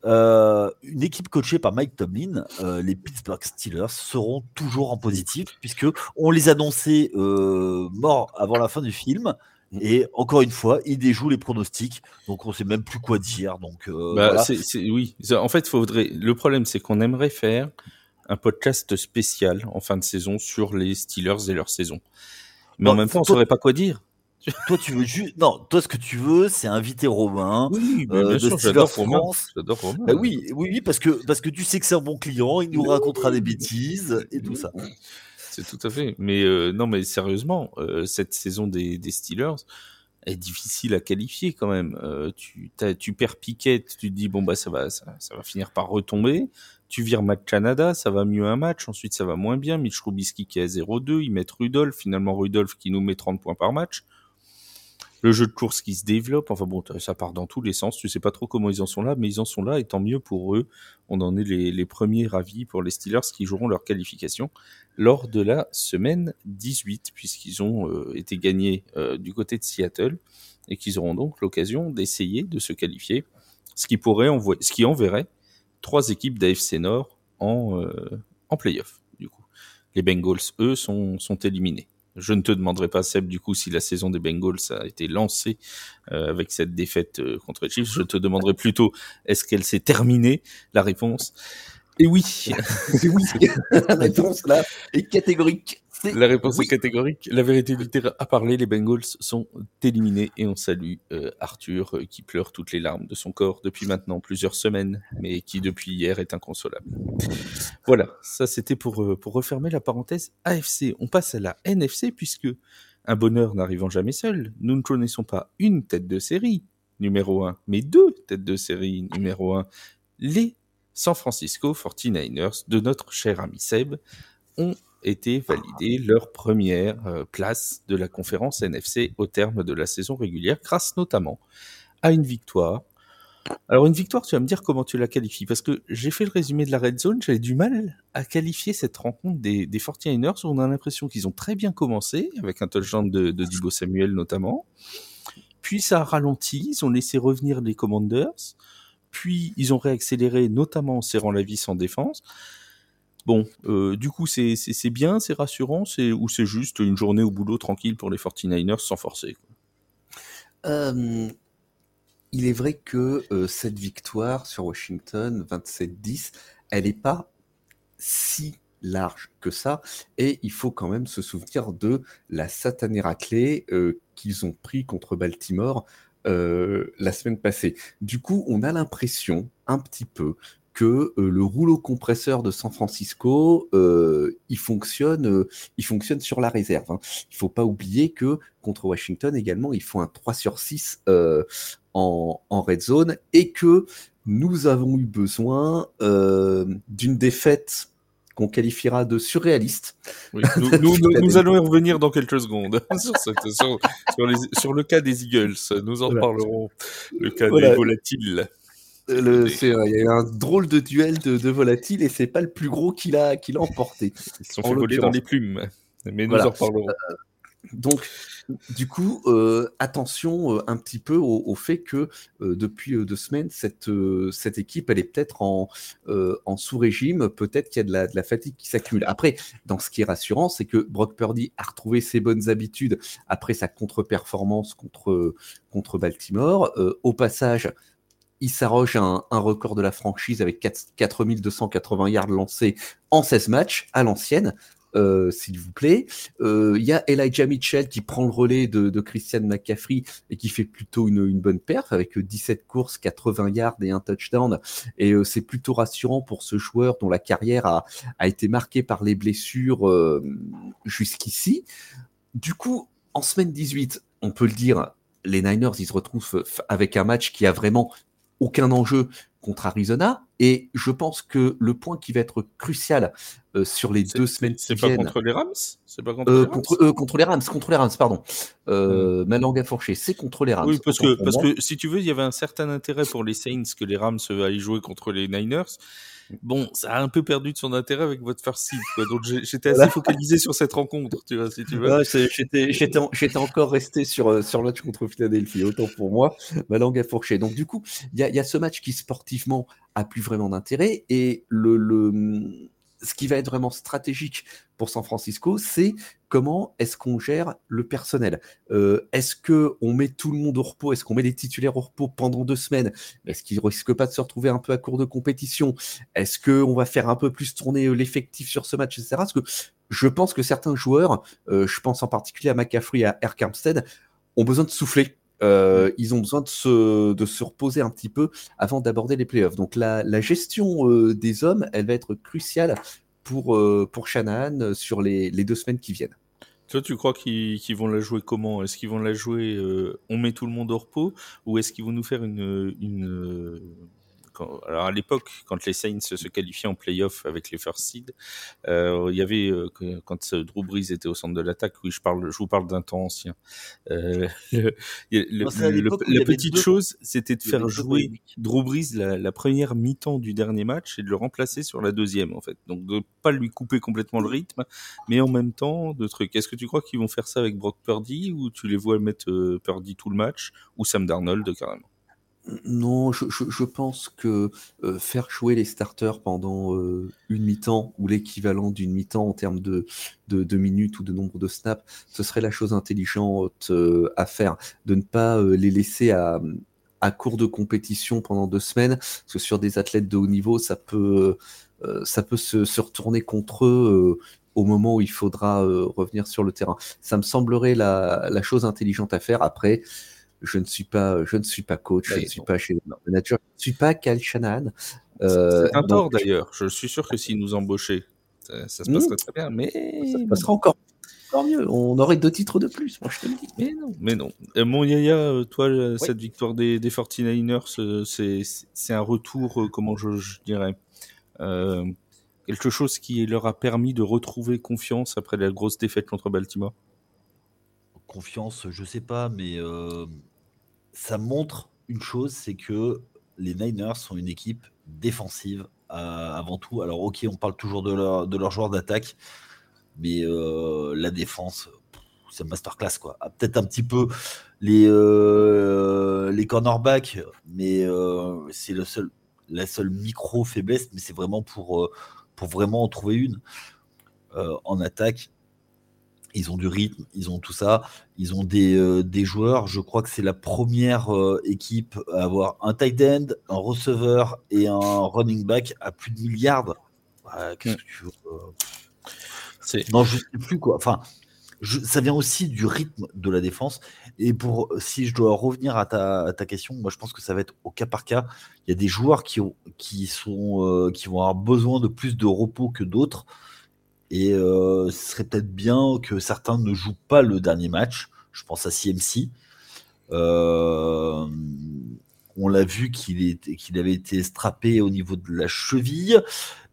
euh, une équipe coachée par Mike Tomlin, euh, les Pittsburgh Steelers seront toujours en positif, puisque on les annonçait euh, morts avant la fin du film. Et encore une fois, ils déjouent les pronostics, donc on sait même plus quoi dire. Donc Bah, voilà. oui. En fait, faudrait. Le problème, c'est qu'on aimerait faire un podcast spécial en fin de saison sur les Steelers et leur saison. Mais en Non, même temps, on saurait pas quoi dire. Toi, tu veux juste. Non, toi, ce que tu veux, c'est inviter Romain. Oui, euh, bien sûr, j'adore Romain. France. J'adore Romain. Bah oui, oui, oui, parce que, parce que tu sais que c'est un bon client, il nous racontera des bêtises et tout ça. C'est tout à fait. Mais euh, non, mais sérieusement, euh, cette saison des, des Steelers est difficile à qualifier quand même. Tu, tu perds Piquet, tu te dis bon bah ça va, ça, ça va finir par retomber. Tu vires Matt Canada, ça va mieux un match. Ensuite, ça va moins bien. Mitch Trubisky qui est à 0-2, ils mettent Rudolph. Finalement, Rudolph qui nous met 30 points par match. Le jeu de course qui se développe. Enfin bon, ça part dans tous les sens. Tu sais pas trop comment ils en sont là, mais ils en sont là. Et tant mieux pour eux. On en est les, premiers ravis pour les Steelers qui joueront leur qualification lors de la semaine 18, puisqu'ils ont euh, été gagnés euh, du côté de Seattle et qu'ils auront donc l'occasion d'essayer de se qualifier, ce qui pourrait envoyer, ce qui enverrait trois équipes d'AFC Nord en, euh, en playoff. Du coup, les Bengals, eux, sont, sont éliminés. Je ne te demanderai pas, Seb, du coup, si la saison des Bengals a été lancée euh, avec cette défaite euh, contre les Chiefs. Je te demanderai plutôt, est-ce qu'elle s'est terminée? La réponse est oui. C'est oui. La réponse là est catégorique. La réponse oui. est catégorique. La vérité du terrain a parlé. Les Bengals sont éliminés et on salue euh, Arthur euh, qui pleure toutes les larmes de son corps depuis maintenant plusieurs semaines, mais qui depuis hier est inconsolable. Voilà, ça c'était pour, euh, pour refermer la parenthèse AFC. On passe à la NFC puisque un bonheur n'arrivant jamais seul, nous ne connaissons pas une tête de série numéro 1, mais deux têtes de série numéro 1. Les San Francisco 49ers de notre cher ami Seb ont été validés leur première euh, place de la conférence NFC au terme de la saison régulière, grâce notamment à une victoire. Alors une victoire, tu vas me dire comment tu la qualifies, parce que j'ai fait le résumé de la Red Zone, j'avais du mal à qualifier cette rencontre des, des 49ers, où on a l'impression qu'ils ont très bien commencé, avec un touchdown de, de Dibo Samuel notamment, puis ça a ralenti, ils ont laissé revenir les Commanders, puis ils ont réaccéléré, notamment en serrant la vis en défense, Bon, euh, du coup, c'est bien, c'est rassurant, ou c'est juste une journée au boulot tranquille pour les 49ers sans forcer. Euh, il est vrai que euh, cette victoire sur Washington, 27-10, elle n'est pas si large que ça. Et il faut quand même se souvenir de la satanée raclée qu'ils ont pris contre Baltimore la semaine passée. Du coup, on a l'impression un petit peu que euh, le rouleau compresseur de San Francisco, euh, il fonctionne, euh, il fonctionne sur la réserve. hein. Il faut pas oublier que contre Washington également, ils font un 3 sur 6 euh, en, en red zone et que nous avons eu besoin d'une défaite qu'on qualifiera de surréaliste. Oui, nous, nous, nous- nous allons y revenir dans quelques secondes sur, cette- sur- sur les- sur le cas des Eagles. Nous en Voilà. parlerons. Le cas Voilà. des volatiles. Euh, Le- il y a eu un drôle de duel de, de volatiles et c'est pas le plus gros qu'il a, qu'il a emporté. Ils se sont fait voler dans les plumes. Mais nous Voilà. en reparlerons. Donc, du coup, euh, attention euh, un petit peu au, au fait que euh, depuis euh, deux semaines, cette, euh, cette équipe, elle est peut-être en, euh, en sous-régime, peut-être qu'il y a de la, de la fatigue qui s'accumule. Après, dans ce qui est rassurant, c'est que Brock Purdy a retrouvé ses bonnes habitudes après sa contre-performance contre, contre Baltimore. Euh, au passage, il s'arroge un, record de la franchise avec 4 4280 yards lancés en 16 matchs à l'ancienne. euh, s'il vous plaît. Euh, Il y a Elijah Mitchell qui prend le relais de, Christian McCaffrey et qui fait plutôt une, bonne perf avec euh, 17 courses, 80 yards et un touchdown. Et euh, c'est plutôt rassurant pour ce joueur dont la carrière a, a été marquée par les blessures jusqu'ici. Du coup, en semaine 18, on peut le dire, les Niners, ils se retrouvent avec un match qui a vraiment aucun enjeu contre Arizona. Et je pense que le point qui va être crucial euh, sur les deux semaines C'est qui pas viennent, contre les Rams? C'est pas contre euh, les Rams? contre, euh, contre les Rams, contre les Rams, pardon. Euh, Ma langue a fourché, c'est contre les Rams. Oui, parce que, parce que si tu veux, il y avait un certain intérêt pour les Saints que les Rams aillent jouer contre les Niners. Bon, ça a un peu perdu de son intérêt avec votre first seed, quoi. Donc j'étais assez Voilà. focalisé sur cette rencontre, tu vois, si tu veux. J'étais j'étais en- j'étais encore resté sur, euh, sur le match contre Philadelphie, autant pour moi, ma langue a fourché. Donc du coup, il y a, il y a ce match qui sportivement a plus vraiment d'intérêt et le, le, ce qui va être vraiment stratégique pour San Francisco, c'est comment est-ce qu'on gère le personnel. Euh, est-ce que on met tout le monde au repos? Est-ce qu'on met les titulaires au repos pendant deux semaines? Est-ce qu'ils risquent pas de se retrouver un peu à court de compétition? Est-ce que on va faire un peu plus tourner euh, l'effectif sur ce match, etc. Parce que je pense que certains joueurs, euh, je pense en particulier à McCaffrey et à Eric Armstead, ont besoin de souffler. Euh, ils ont besoin de se, de se reposer un petit peu avant d'aborder les playoffs. Donc la, la gestion euh, des hommes, elle va être cruciale pour, euh, pour Shanahan euh, sur les, les deux semaines qui viennent. Toi, tu crois qu'ils vont la jouer comment? Est-ce qu'ils vont la jouer on met tout le monde au repos ou est-ce qu'ils vont nous faire une, une quand- alors à l'époque, quand les Saints se qualifiaient en playoff avec les first seed, euh, il y avait euh, quand euh, Drew Brees était au centre de l'attaque. Oui, je parle, je vous parle d'un temps ancien. Euh, le- le- Non, le- la petite chose, c'était de faire deux jouer. Drew Brees la, la première mi-temps du dernier match et de le remplacer sur la deuxième en fait. Donc de pas lui couper complètement le rythme, mais en même temps de trucs. Est-ce que tu crois qu'ils vont faire ça avec Brock Purdy ou tu les vois mettre Purdy tout le match ou Sam Darnold carrément? Non, je, pense que euh, faire jouer les starters pendant euh, une mi-temps ou l'équivalent d'une mi-temps en termes de, minutes ou de nombre de snaps, ce serait la chose intelligente euh, à faire. De ne pas les laisser à, court de compétition pendant deux semaines, parce que sur des athlètes de haut niveau, ça peut, ça peut se, retourner contre eux. au moment où il faudra revenir sur le terrain. Ça me semblerait la chose intelligente à faire. Après, je ne suis pas, je ne suis pas coach, Bah, je ne suis pas chez le manager, je ne suis pas Cal Shanahan. Euh, C'est un donc, tort d'ailleurs. Je suis sûr que s'ils nous embauchaient, ça, ça se Mmh. passerait très bien. Mais Ça se passera encore, encore mieux. On aurait deux titres de plus, moi je te le dis. Mais non, mais non. Euh, mon Yaya, euh, toi, euh, cette victoire des, des 49ers, euh, c'est c'est un retour, euh, comment je, je dirais, euh, quelque chose qui leur a permis de retrouver confiance après la grosse défaite contre Baltimore? Confiance, je sais pas, mais euh, ça montre une chose, c'est que les Niners sont une équipe défensive euh, avant tout. Alors ok, on parle toujours de leur, leurs joueurs d'attaque, mais euh, la défense, c'est masterclass quoi. Ah, Peut-être un petit peu les, euh, cornerbacks, mais c'est la seule micro faiblesse, mais c'est vraiment pour, vraiment en trouver une. En attaque, ils ont du rythme, ils ont tout ça, ils ont des, euh, des joueurs. Je crois que c'est la première euh, équipe à avoir un tight end, un receveur et un running back à plus de milliards. Ouais, Qu'est-ce Mm. que tu veux euh, Non, je sais plus quoi. Enfin, je- ça vient aussi du rythme de la défense. Et pour si je dois revenir à ta, à ta question, moi je pense que ça va être au cas par cas. Il y a des joueurs qui, ont, qui, sont, euh, qui vont avoir besoin de plus de repos que d'autres. Et euh, ce serait peut-être bien que certains ne jouent pas le dernier match. Je pense à CMC. Euh, on l'a vu qu'il avait été strappé au niveau de la cheville.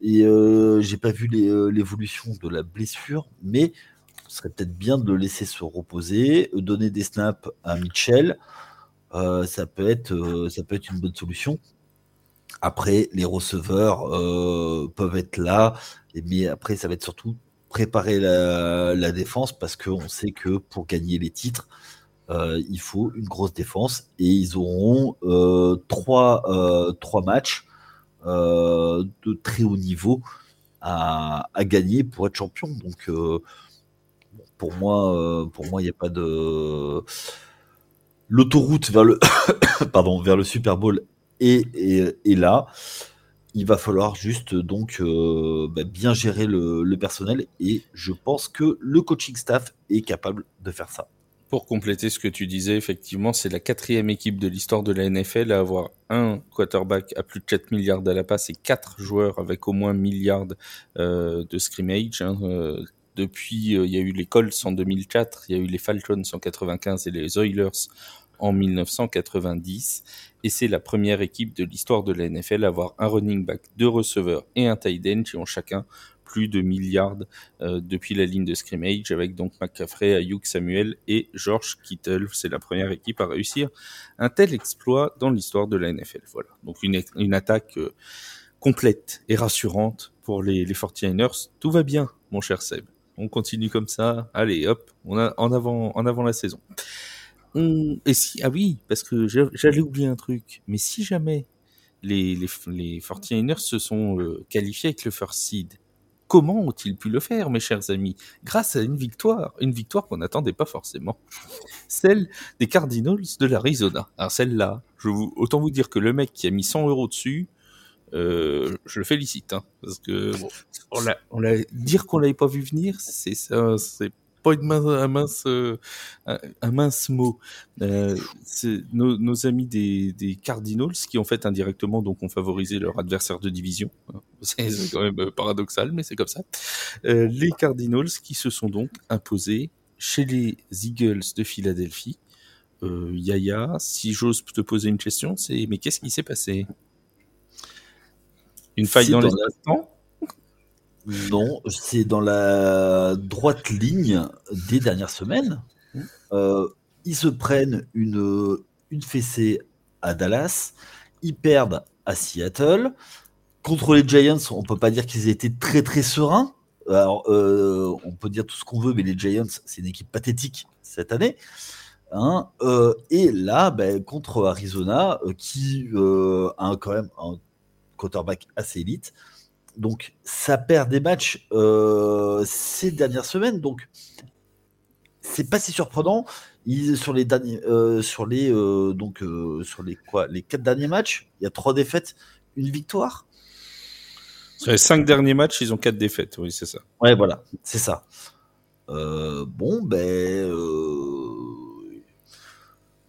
Et euh, j'ai pas vu euh, l'évolution de la blessure, mais ce serait peut-être bien de le laisser se reposer, donner des snaps à Mitchell. Ça, peut être, ça peut être une bonne solution. Après, les receveurs peuvent être là, mais après, ça va être surtout préparer la, défense parce qu'on sait que pour gagner les titres, euh, il faut une grosse défense et ils auront euh, trois, euh, trois matchs de très haut niveau à, à gagner pour être champion. Donc, pour moi, pour moi, il n'y a pas de l'autoroute vers le pardon vers le Super Bowl est là. Il va falloir juste donc euh, bah, bien gérer le, personnel et je pense que le coaching staff est capable de faire ça. Pour compléter ce que tu disais, effectivement, c'est la quatrième équipe de l'histoire de la NFL à avoir un quarterback à plus de 4 milliards à la passe et quatre joueurs avec au moins milliards euh, de scrimmage. hein. Euh, depuis, euh, il y a eu les Colts en 2004, il y a eu les Falcons en 95 et les Oilers en 1990 et c'est la première équipe de l'histoire de la NFL à avoir un running back, deux receveurs et un tight end qui ont chacun plus de milliards euh, depuis la ligne de scrimmage avec donc McCaffrey, Ayuk Samuel et George Kittle. C'est la première équipe à réussir un tel exploit dans l'histoire de la NFL. Voilà. Donc une, une attaque euh, complète et rassurante pour les, les 49ers. Tout va bien, mon cher Seb. On continue comme ça. Allez, hop, on a en avant, en avant la saison. Et si, ah oui, parce que j'allais oublier un truc. Mais si jamais les, les, les 49ers se sont euh, qualifiés avec le first seed, comment ont-ils pu le faire, mes chers amis? Grâce à une victoire, une victoire qu'on n'attendait pas forcément. Celle des Cardinals de l'Arizona. Alors celle-là, vous, autant vous dire que le mec qui a mis 100 euros dessus, euh, je le félicite, hein, parce que on l'a, on l'a, dire qu'on l'avait pas vu venir, c'est ça, c'est pas une mince, un mince, euh, un, mince mot. Euh, c'est nos, nos, amis des, des, Cardinals qui en fait indirectement donc ont favorisé leur adversaire de division. C'est, c'est quand même paradoxal, mais c'est comme ça. Euh, les Cardinals qui se sont donc imposés chez les Eagles de Philadelphie. Euh, Yaya, si j'ose te poser une question, c'est mais qu'est-ce qui s'est passé? Une faille dans, les instants? Non, c'est dans la droite ligne des dernières semaines. Euh, ils se prennent une, une fessée à Dallas, ils perdent à Seattle. Contre les Giants, on peut pas dire qu'ils étaient très très sereins. Alors, euh, on peut dire tout ce qu'on veut, mais les Giants, c'est une équipe pathétique cette année. Hein. Euh, et là, ben, contre Arizona, qui a quand même un quarterback assez élite. Donc, ça perd des matchs euh, ces dernières semaines. Donc, c'est pas si surprenant. Sur les derniers, euh, sur les euh, donc sur les quoi, les quatre derniers matchs, il y a trois défaites, une victoire. Sur les cinq derniers matchs, ils ont quatre défaites. Oui, c'est ça. Ouais, voilà, c'est ça. Bon, ben,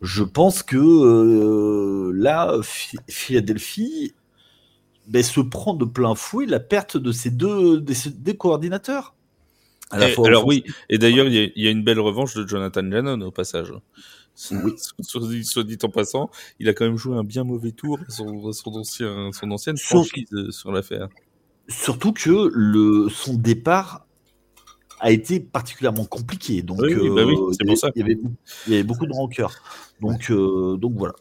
je pense que euh, là, Philadelphie ben, se prend de plein fouet la perte de ces deux des, des coordinateurs. Et, alors oui, et d'ailleurs il y, y, a une belle revanche de Jonathan Lennon au passage. Oui. Soit, dit en passant, il a quand même joué un bien mauvais tour son, son, ancien, son ancienne franchise sur, sur l'affaire. Surtout que le, son départ a été particulièrement compliqué. Donc, oui, oui, bah oui, c'est pour ça. Il y, avait, il y avait beaucoup de rancœur. Donc, euh, donc voilà.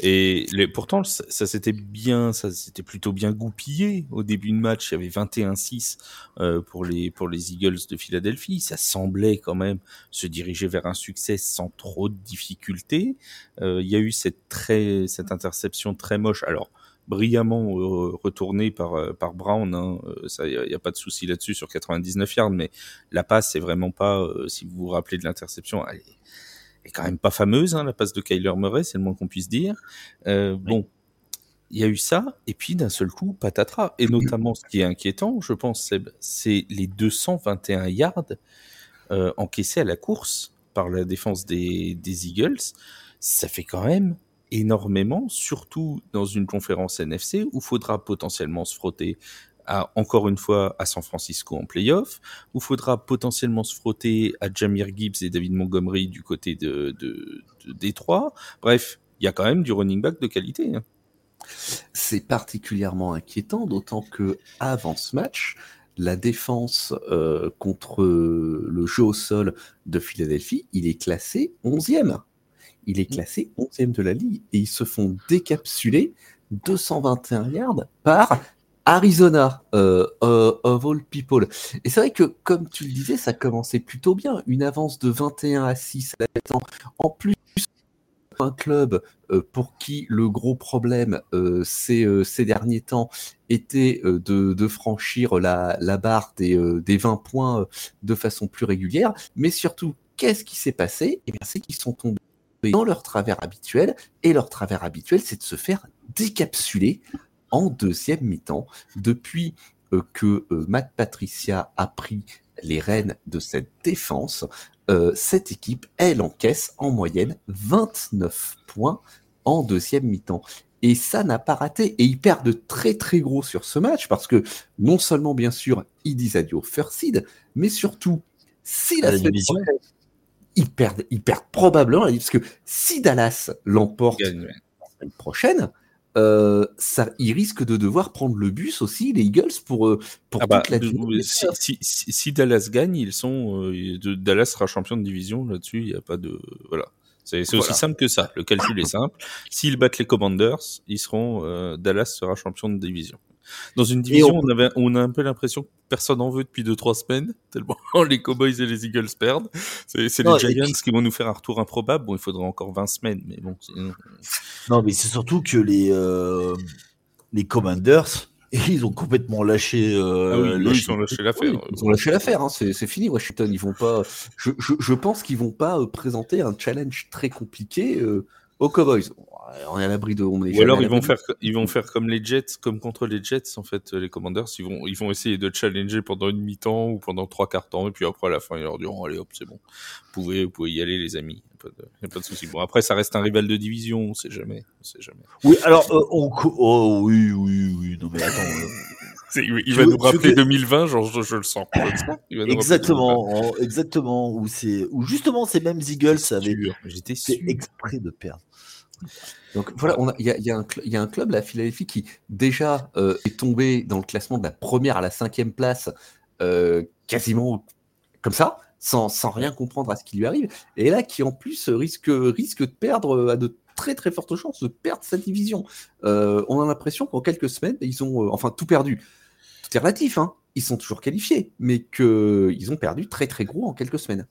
Et pourtant, ça, ça s'était bien, ça s'était plutôt bien goupillé au début de match. Il y avait 21-6 euh, pour les pour les Eagles de Philadelphie. Ça semblait quand même se diriger vers un succès sans trop de difficultés. Euh, il y a eu cette très cette interception très moche. Alors brillamment euh, retourné par euh, par Brown. Hein. Euh, ça, y, a pas de souci là-dessus sur 99 yards, mais la passe, c'est vraiment pas. Euh, si vous vous rappelez de l'interception, elle est, quand même pas fameuse. Hein, la passe de Kyler Murray, c'est le moins qu'on puisse dire. Euh, oui. Bon, il y a eu ça, et puis d'un seul coup, patatras. Et notamment, ce qui est inquiétant, je pense, c'est les 221 yards euh, encaissés à la course par la défense des, des Eagles. Ça fait quand même énormément, surtout dans une conférence NFC où faudra potentiellement se frotter à, encore une fois à San Francisco en playoff, où faudra potentiellement se frotter à Jamir Gibbs et David Montgomery du côté de, de, de Détroit. Bref, il y a quand même du running back de qualité. Hein. C'est particulièrement inquiétant, d'autant que avant ce match, la défense euh, contre le jeu au sol de Philadelphie, il est classé 11e il est classé 11e de la ligue et ils se font décapsuler 221 yards par Arizona, euh, uh, of all people. Et c'est vrai que, comme tu le disais, ça commençait plutôt bien. Une avance de 21 à 6 à En plus, un club euh, pour qui le gros problème euh, ces, euh, ces, derniers temps était euh, de, de, franchir la, la barre des, euh, des, 20 points de façon plus régulière. Mais surtout, qu'est-ce qui s'est passé? Eh bien, c'est qu'ils sont tombés dans leur travers habituel, et leur travers habituel, c'est de se faire décapsuler en deuxième mi-temps depuis euh, que euh, Matt Patricia a pris les rênes de cette défense. Euh, cette équipe, elle encaisse en moyenne 29 points en deuxième mi-temps. Et ça n'a pas raté. Et ils perdent très très gros sur ce match parce que non seulement, bien sûr, ils disent adieu au first seed, mais surtout, si la, la semaine prochaine, ils perdent, ils perdent probablement, parce que si Dallas l'emporte la semaine prochaine, euh, ça, ils risquent de devoir prendre le bus aussi, les Eagles, pour, euh, pour Ah bah, toute la durée des si, si- si- si Dallas gagne, ils sont euh, Dallas sera champion de division là-dessus. Il n'y a pas de voilà. C'est aussi simple que ça. Le calcul est simple. S'ils battent les Commanders, ils seront euh, Dallas sera champion de division. Dans une division, on, avait, on a un peu l'impression que personne en veut depuis 2-3 semaines, tellement les Cowboys et les Eagles perdent. C'est les Giants puis- qui vont nous faire un retour improbable. Bon, il faudra encore 20 semaines, mais bon. sinon- Non, mais c'est surtout que les, euh, les Commanders, ils ont complètement lâché. euh, Ah oui, eux, lâché- ils ont lâché l'affaire. Oui, ils ont lâché l'affaire, hein, c'est fini Washington. Ils vont pas. Je, je, je pense qu'ils vont pas euh, présenter un challenge très compliqué euh, aux Cowboys. On est à l'abri de. on est Ou alors ils vont faire ils vont faire comme les Jets, comme contre les Jets en fait les Commanders, ils vont ils vont essayer de challenger pendant une mi-temps ou pendant trois quarts temps et puis après à la fin ils leur diront allez hop c'est bon, vous pouvez vous pouvez y aller les amis, y a pas de, y a pas de souci. Bon après ça reste un rival de division, on sait jamais, on sait jamais. Oui, alors, euh, on oh, oui, oui, oui. Non, mais attends. euh, il va nous rappeler veux- 2020, genre je, je le sens. Je le sens. Il va nous rappeler 2020. exactement, en- exactement. Où c'est, où justement ces mêmes Eagles avaient J'étais exprès de perdre. Donc voilà, il y, a, y un cl- il y a un club, la Philadelphie, qui déjà euh, est tombé dans le classement de la première à la cinquième place, euh, quasiment comme ça, sans, sans rien comprendre à ce qui lui arrive. Et là, qui en plus risque, risque de perdre, euh, à de très très fortes chances de perdre sa division. Euh, on a l'impression qu'en quelques semaines, ils ont, enfin, tout perdu. Tout est relatif, hein. Ils sont toujours qualifiés, mais qu'ils ont perdu très très gros en quelques semaines.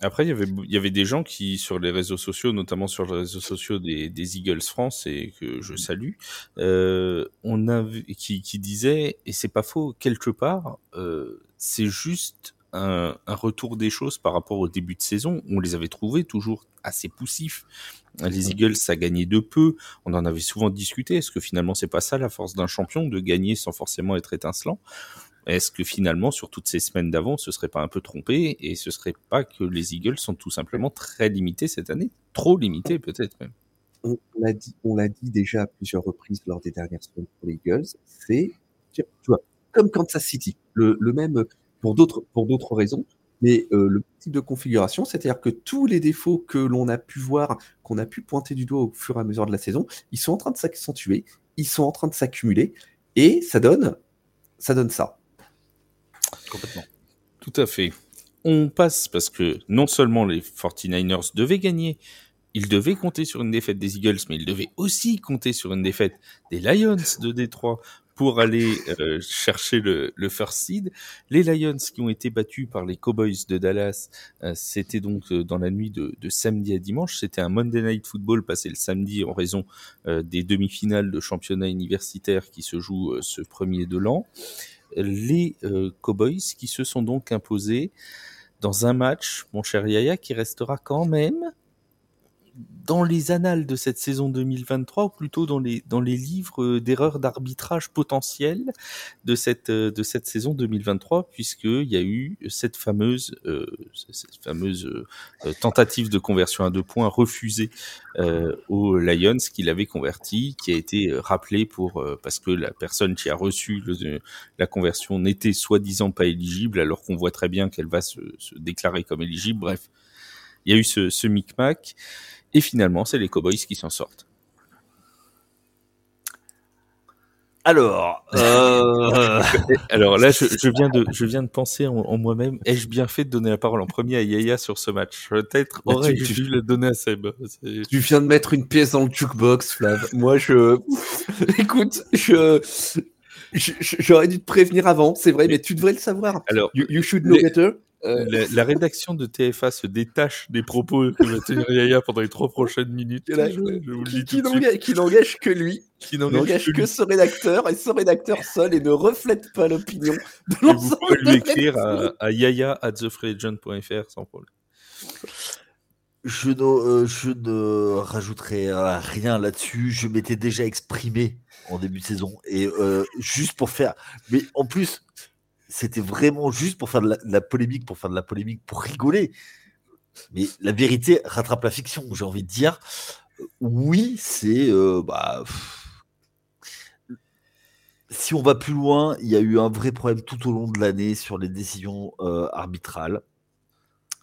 Après, il y avait, il y avait des gens qui, sur les réseaux sociaux, notamment sur les réseaux sociaux des, des Eagles France, et que je salue, euh, on a, vu- qui, qui disaient, et c'est pas faux, quelque part, euh, c'est juste un, un retour des choses par rapport au début de saison. On les avait trouvés toujours assez poussifs. Les Eagles, ça gagnait de peu. On en avait souvent discuté. Est-ce que finalement, c'est pas ça la force d'un champion, de gagner sans forcément être étincelant? Est-ce que finalement, sur toutes ces semaines d'avant, ce serait pas un peu trompé et ce serait pas que les Eagles sont tout simplement très limités cette année? Trop limités peut-être même. on l'a dit, déjà à plusieurs reprises lors des dernières semaines pour les Eagles, c'est, comme Kansas City, le, même pour d'autres, pour d'autres raisons, mais euh, le type de configuration, c'est-à-dire que tous les défauts que l'on a pu voir, qu'on a pu pointer du doigt au fur et à mesure de la saison, ils sont en train de s'accentuer, ils sont en train de s'accumuler, et ça donne ça. Complètement. Tout à fait. On passe parce que non seulement les 49ers devaient gagner, ils devaient compter sur une défaite des Eagles, mais ils devaient aussi compter sur une défaite des Lions de Détroit pour aller euh, chercher le, first seed. Les Lions qui ont été battus par les Cowboys de Dallas, euh, c'était donc euh, dans la nuit de, samedi à dimanche. C'était un Monday Night Football passé le samedi en raison des demi-finales de championnat universitaire qui se jouent ce premier de l'an. Les euh, Cowboys qui se sont donc imposés dans un match, mon cher Yaya, qui restera quand même dans les annales de cette saison 2023, ou plutôt dans les, dans les livres euh, d'erreurs d'arbitrage potentielles de cette, euh, de cette saison 2023, puisqu'il y a eu cette fameuse, euh, cette fameuse euh, tentative de conversion à deux points refusée euh, aux Lions, qui l'avait converti, qui a été euh, rappelé pour, parce que la personne qui a reçu la conversion n'était soi-disant pas éligible, alors qu'on voit très bien qu'elle va se, se déclarer comme éligible. Bref, il y a eu ce, ce micmac. Et finalement, c'est les Cowboys qui s'en sortent. Alors, euh... Alors là, je, je, viens de, je viens de penser en, en moi-même, ai-je bien fait de donner la parole en premier à Yaya sur ce match? Peut-être Bah, aurais-je tu- dû la donner à Seb. Tu viens de mettre une pièce dans le jukebox, Flav. Moi, je. Écoute, je. J'aurais dû te prévenir avant, c'est vrai, mais tu devrais le savoir. Alors, You, you should know Les- better. Euh, la, la rédaction de TFA se détache des propos que va tenir Yaya pendant les trois prochaines minutes. Et là, je, je vous qui qui de qui n'engage que lui, Qui n'engage que ce rédacteur, et ce rédacteur seul, et ne reflète pas l'opinion de Et vous l'ensemble pouvez de lui écrire à, à yaya at thefreeagent.fr sans problème. je, ne, euh, je ne rajouterai euh, rien là-dessus. Je m'étais déjà exprimé en début de saison. Et euh, juste pour faire. Mais en plus, c'était vraiment juste pour faire de la, polémique, pour faire de la polémique, pour rigoler. Mais la vérité rattrape la fiction, j'ai envie de dire. Oui, c'est. euh, bah, si on va plus loin, il y a eu un vrai problème tout au long de l'année sur les décisions euh, arbitrales.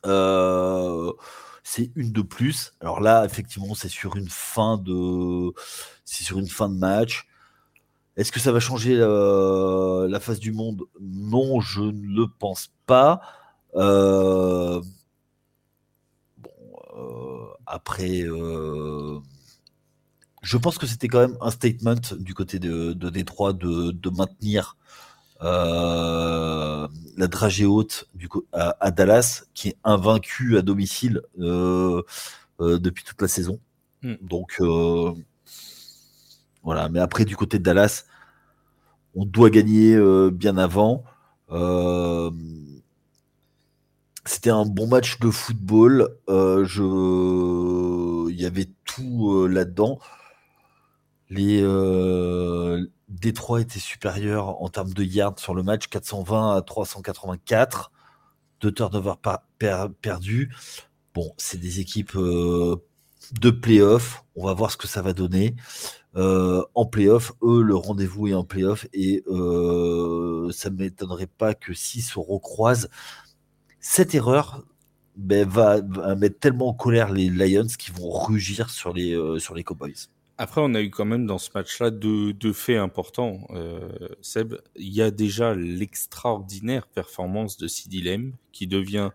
Euh, c'est une de plus. Alors là, effectivement, c'est sur une fin de, c'est sur une fin de match. Est-ce que ça va changer euh, la face du monde? Non, je ne le pense pas. Euh, bon, euh, après, je pense que c'était quand même un statement du côté de, de Détroit de, de maintenir la dragée haute du, à, à, Dallas, qui est invaincu à domicile depuis toute la saison. Hmm. Donc voilà, mais après, du côté de Dallas, on doit gagner euh, bien avant. Euh, c'était un bon match de football. Euh, je... Il y avait tout là-dedans. Les Détroit étaient supérieurs en termes de yards sur le match, 420 à 384. Deux turnovers perdus. Bon, c'est des équipes de playoff. On va voir ce que ça va donner. Euh, en playoff, eux, le rendez-vous est en playoff et euh, ça ne m'étonnerait pas que s'ils se recroisent, cette erreur ben, va, mettre tellement en colère les Lions qui vont rugir sur les, euh, sur les Cowboys. Après, on a eu quand même dans ce match-là deux, deux, faits importants, Seb. Il y a déjà l'extraordinaire performance de Sidi Lem, qui devient,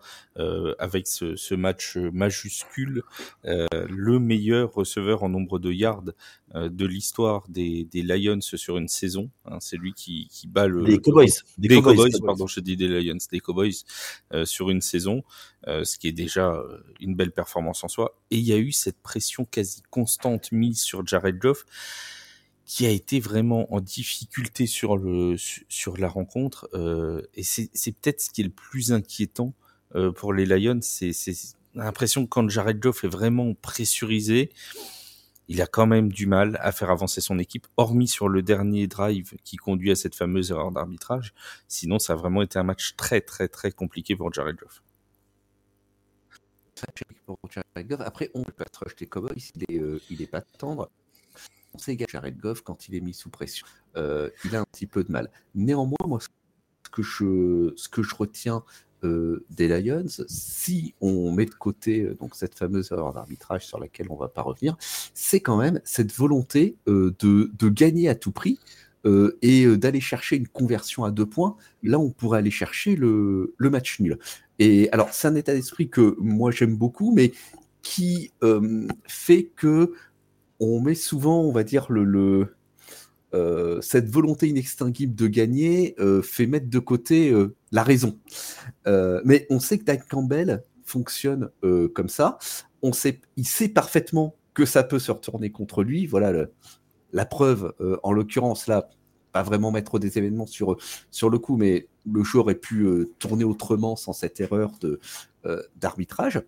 avec ce, ce, match majuscule, le meilleur receveur en nombre de yards de l'histoire des, des, Lions sur une saison. Hein, c'est lui qui, qui bat le... Des Cowboys. Des, des Cowboys, pardon, je dis des Lions, des Cowboys euh, sur une saison, euh, ce qui est déjà une belle performance en soi. Et il y a eu cette pression quasi constante mise sur Jared Goff qui a été vraiment en difficulté sur le sur la rencontre euh, et c'est peut-être ce qui est le plus inquiétant euh, pour les Lions c'est l'impression que quand Jared Goff est vraiment pressurisé il a quand même du mal à faire avancer son équipe hormis sur le dernier drive qui conduit à cette fameuse erreur d'arbitrage. Sinon ça a vraiment été un match très très très compliqué pour Jared Goff. Après, on peut pas se rejeter Cowboys, il est pas tendre. On sait que Jared Goff, quand il est mis sous pression, euh, il a un petit peu de mal. Néanmoins, moi, ce que je, ce que je retiens euh, des Lions, si on met de côté euh, donc cette fameuse erreur d'arbitrage sur laquelle on ne va pas revenir, c'est quand même cette volonté de, de, gagner à tout prix et d'aller chercher une conversion à deux points. Là, on pourrait aller chercher le, le match nul. Et alors, c'est un état d'esprit que moi j'aime beaucoup, mais qui fait que on met souvent, on va dire, le, euh, cette volonté inextinguible de gagner euh, fait mettre de côté euh, la raison. mais on sait que Campbell fonctionne comme ça. On sait, il sait parfaitement que ça peut se retourner contre lui. Voilà la preuve, en l'occurrence là, pas vraiment mettre des événements sur, sur le coup, mais le jeu aurait pu tourner autrement sans cette erreur d'arbitrage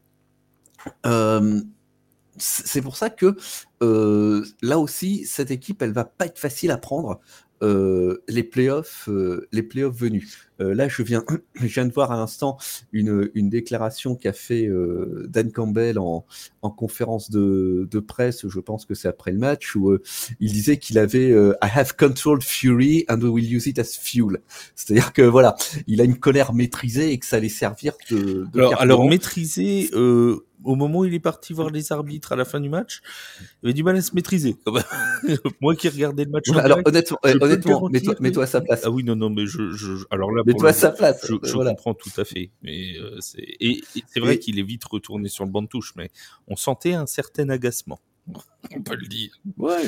c'est pour ça que euh, là aussi, cette équipe, elle va pas être facile à prendre euh, les playoffs, euh, les playoffs venus. Euh, là, je viens, je viens de voir à l'instant une, une déclaration qu'a fait euh, Dan Campbell en, en conférence de, de, presse. Je pense que c'est après le match où euh, il disait qu'il avait I have controlled fury and we will use it as fuel. C'est-à-dire que voilà, il a une colère maîtrisée et que ça allait servir de. de alors, alors maîtriser au moment où il est parti voir les arbitres à la fin du match, il avait du mal à se maîtriser. Moi qui regardais le match. alors honnêtement, honnêtement mets-toi à sa place. Ah oui, non, non, mais je, je alors là, mets-toi à sa place. Je, je comprends tout à fait. Mais euh, c'est et, et c'est vrai qu'il est vite retourné sur le banc de touche, mais on sentait un certain agacement. On peut le dire. Ouais,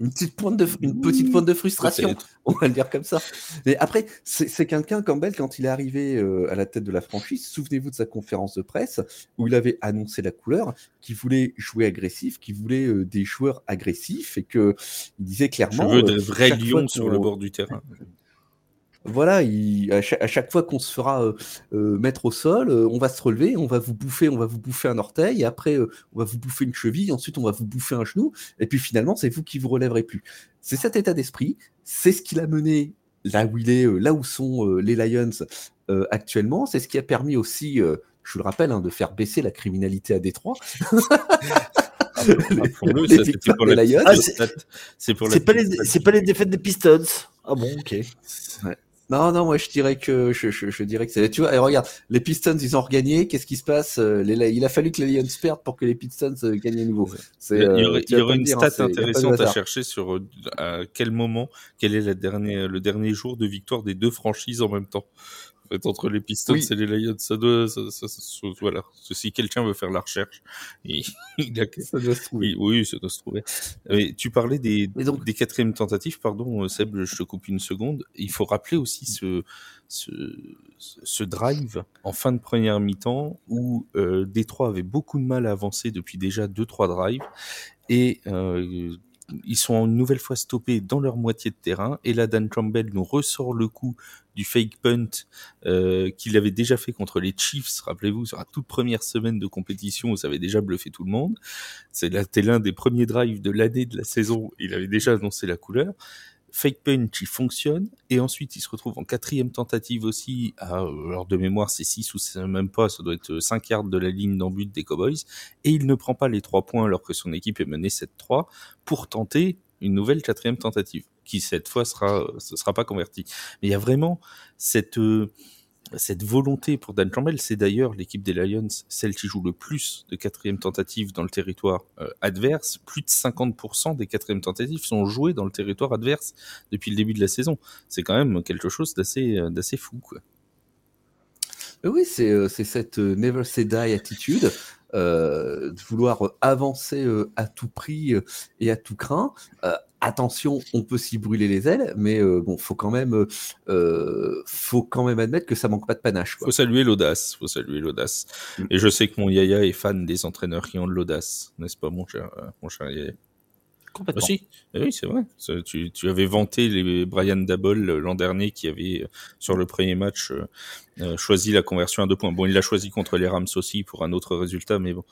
une petite pointe de, une petite pointe de frustration, on va le dire comme ça. Mais après, c'est quelqu'un, Campbell, quand il est arrivé euh, à la tête de la franchise, souvenez-vous de sa conférence de presse où il avait annoncé la couleur, qu'il voulait jouer agressif, qu'il voulait euh, des joueurs agressifs et que il disait clairement. Je veux de vrais lions sur le bord du terrain voilà, à, chaque, fois qu'on se fera euh, euh, mettre au sol, euh, on va se relever, on va vous bouffer, on va vous bouffer un orteil, et après on va vous bouffer une cheville, ensuite on va vous bouffer un genou, et puis finalement c'est vous qui vous relèverez plus. C'est cet état d'esprit, c'est ce qui l'a mené là où il est, là où sont les Lions actuellement, c'est ce qui a permis aussi, je vous le rappelle, hein, de faire baisser la criminalité à Détroit. c'est pas, les, pas les défaites des Pistons. Ah bon, ok. Non, non, moi je dirais que je, je, je dirais que c'est. Tu vois, et regarde, les Pistons ils ont regagné. Qu'est-ce qui se passe euh, les, Il a fallu que les Lions perdent pour que les Pistons euh, gagnent à nouveau. il y aurait, il y aurait une stat hein, intéressante à chercher sur à quel moment, quel est la dernière, le dernier jour de victoire des deux franchises en même temps fait, entre les Pistons et les Lions, ça doit, ça, ça, voilà. Si quelqu'un veut faire la recherche, il, il a... ça doit se trouver. oui, ça doit se trouver. Mais tu parlais des, donc... des quatrièmes tentatives, pardon, euh, Seb, je te coupe une seconde. Il faut rappeler aussi ce, ce, ce drive en fin de première mi-temps où euh, Détroit avait beaucoup de mal à avancer depuis déjà deux trois drives et euh, ils sont une nouvelle fois stoppés dans leur moitié de terrain. Et là, Dan Campbell nous ressort le coup du fake punt euh, qu'il avait déjà fait contre les Chiefs, rappelez-vous, sur la toute première semaine de compétition ça avait déjà bluffé tout le monde. C'est l'un des premiers drives de l'année de la saison. Il avait déjà annoncé la couleur fake punch il fonctionne et ensuite il se retrouve en quatrième tentative aussi à euh, de mémoire c'est 6 ou même pas ça doit être 5 yards de la ligne d'embut des Cowboys et il ne prend pas les 3 points alors que son équipe est menée 7-3 pour tenter une nouvelle quatrième tentative qui cette fois sera ce sera pas convertie mais il y a vraiment cette euh, cette volonté pour Dan Campbell, c'est d'ailleurs l'équipe des Lions, celle qui joue le plus de quatrième tentatives dans le territoire euh, adverse. Plus de 50% des quatrièmes tentatives sont jouées dans le territoire adverse depuis le début de la saison. C'est quand même quelque chose d'assez euh, d'assez fou. Quoi. Oui, c'est euh, cette never say die attitude. Euh, de vouloir avancer euh, à tout prix et à tout craint attention, on peut s'y brûler les ailes, mais euh, bon, faut quand même, euh, faut quand même admettre que ça manque pas de panache. Quoi. Faut saluer l'audace, faut saluer l'audace. Mm. Et je sais que mon Yaya est fan des entraîneurs qui ont de l'audace, n'est-ce pas, mon cher, euh, mon cher Yaya? Complètement. Aussi. Eh oui, c'est vrai. Tu, tu, avais vanté les Brian Dabble l'an dernier qui avait, sur le premier match, choisi la conversion à deux points. Bon, il l'a choisi contre les Rams aussi pour un autre résultat, mais bon.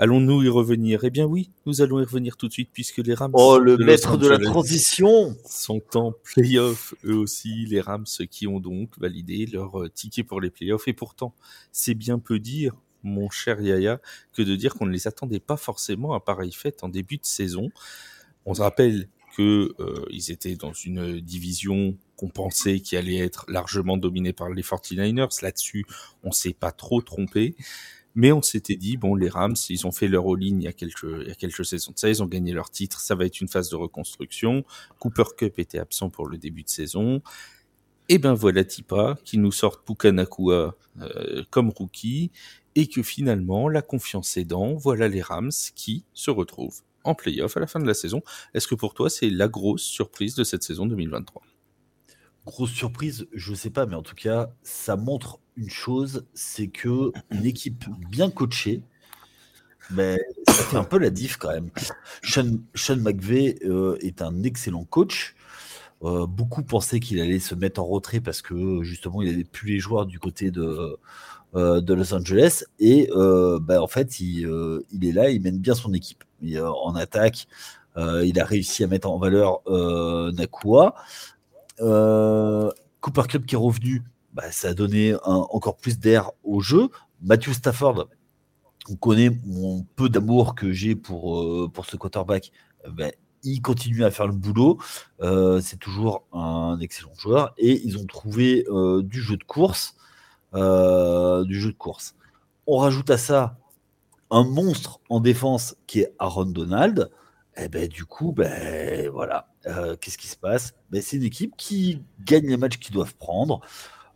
Allons-nous y revenir? Eh bien oui, nous allons y revenir tout de suite puisque les Rams... Oh, le maître de la transition Sont en playoff eux aussi, les Rams qui ont donc validé leur euh, ticket pour les playoffs. Et pourtant, c'est bien peu dire, mon cher Yaya, que de dire qu'on ne les attendait pas forcément à pareille fête en début de saison. On se rappelle que euh, étaient dans une division qu'on pensait qui allait être largement dominée par les 49ers. Là-dessus, on s'est pas trop trompé. Mais on s'était dit, bon, les Rams, ils ont fait leur all-in il y a quelques, il y a quelques saisons de ça, ils ont gagné leur titre, ça va être une phase de reconstruction. Cooper Cup était absent pour le début de saison. Et ben voilà Tipa qui nous sort Pukanakua euh, comme rookie et que finalement la confiance aidant, voilà les Rams qui se retrouvent en playoff à la fin de la saison. Est-ce que pour toi c'est la grosse surprise de cette saison 2023 Grosse surprise, je sais pas, mais en tout cas, ça montre une chose, c'est que une équipe bien coachée, mais ça fait un peu la diff quand même. Sean, Sean McVay euh, est un excellent coach. Euh, beaucoup pensaient qu'il allait se mettre en retrait parce que justement il n'avait plus les joueurs du côté de, de Los Angeles et bah, en fait il, il, est là, il mène bien son équipe. en attaque, il a réussi à mettre en valeur Nakua. Euh, Cooper Club qui est revenu, bah, ça a donné encore plus d'air au jeu. Matthew Stafford, on connaît mon peu d'amour que j'ai pour, euh, ce quarterback. Bah, il continue à faire le boulot. Euh, c'est toujours un excellent joueur. Et ils ont trouvé du jeu de course. Du jeu de course. On rajoute à ça un monstre en défense qui est Aaron Donald. Et eh ben, du coup, ben, voilà. Euh, qu'est-ce qui se passe? Ben, C'est une équipe qui gagne les matchs qu'ils doivent prendre.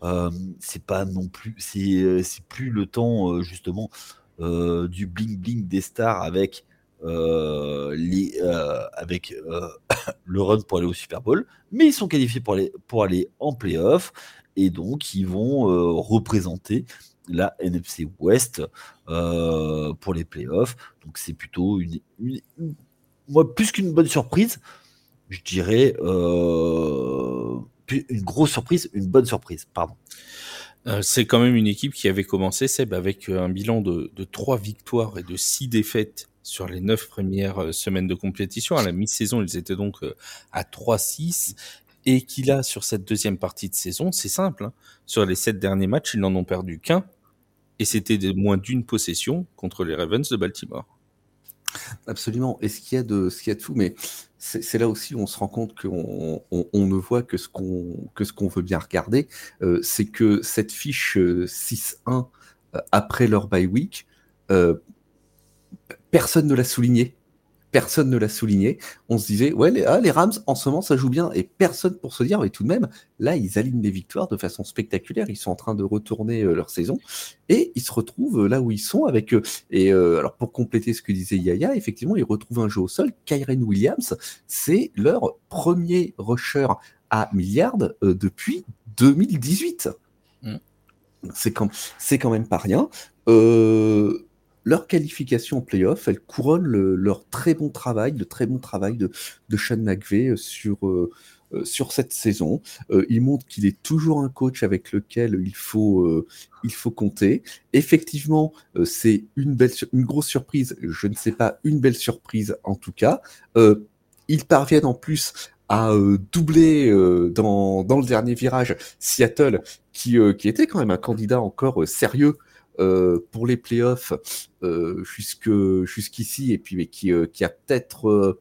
Euh, c'est pas non plus, c'est, euh, plus le temps euh, justement du bling bling des stars avec les, avec le run pour aller au Super Bowl, mais ils sont qualifiés pour aller, pour aller en playoff et donc ils vont représenter la NFC West pour les playoffs. Donc c'est plutôt une, moi, plus qu'une bonne surprise, je dirais euh, une grosse surprise, une bonne surprise, pardon. Euh, c'est quand même une équipe qui avait commencé, Seb, avec un bilan de, de 3 victoires et de 6 défaites sur les 9 premières euh, semaines de compétition. À la mi-saison, ils étaient donc à 3-6 et qu'il a sur cette deuxième partie de saison, c'est simple, hein. sur les 7 derniers matchs, ils n'en ont perdu qu'un et c'était moins d'une possession contre les Ravens de Baltimore. Absolument. Et ce qu'il y a de, ce qu'il y a de fou, mais c'est là aussi où on se rend compte qu'on on, on ne voit que ce qu'on veut bien regarder, euh, c'est que cette fiche 6-1 euh, euh, après leur bye week, personne ne l'a souligné personne ne l'a souligné. On se disait, ouais, les, ah, les, Rams, en ce moment, ça joue bien. Et personne pour se dire, mais tout de même, là, ils alignent des victoires de façon spectaculaire. Ils sont en train de retourner euh, leur saison. Et ils se retrouvent euh, là où ils sont avec eux. Et euh, alors, pour compléter ce que disait Yaya, effectivement, ils retrouvent un jeu au sol. Kyren Williams, c'est leur premier rusher à milliards depuis 2018. Mm. C'est quand, quand même pas rien. Euh, leur qualification en playoff, elle couronne leur très bon travail, le très bon travail de, de Sean McVay euh, sur, euh, euh, sur cette saison. il montre qu'il est toujours un coach avec lequel il faut, il faut compter. Effectivement, c'est une, belle, une grosse surprise, je ne sais pas, une belle surprise en tout cas. ils parviennent en plus à doubler dans, dans le dernier virage Seattle, qui, qui était quand même un candidat encore sérieux euh, pour les playoffs euh, jusque jusqu'ici et puis mais qui, euh, qui a peut-être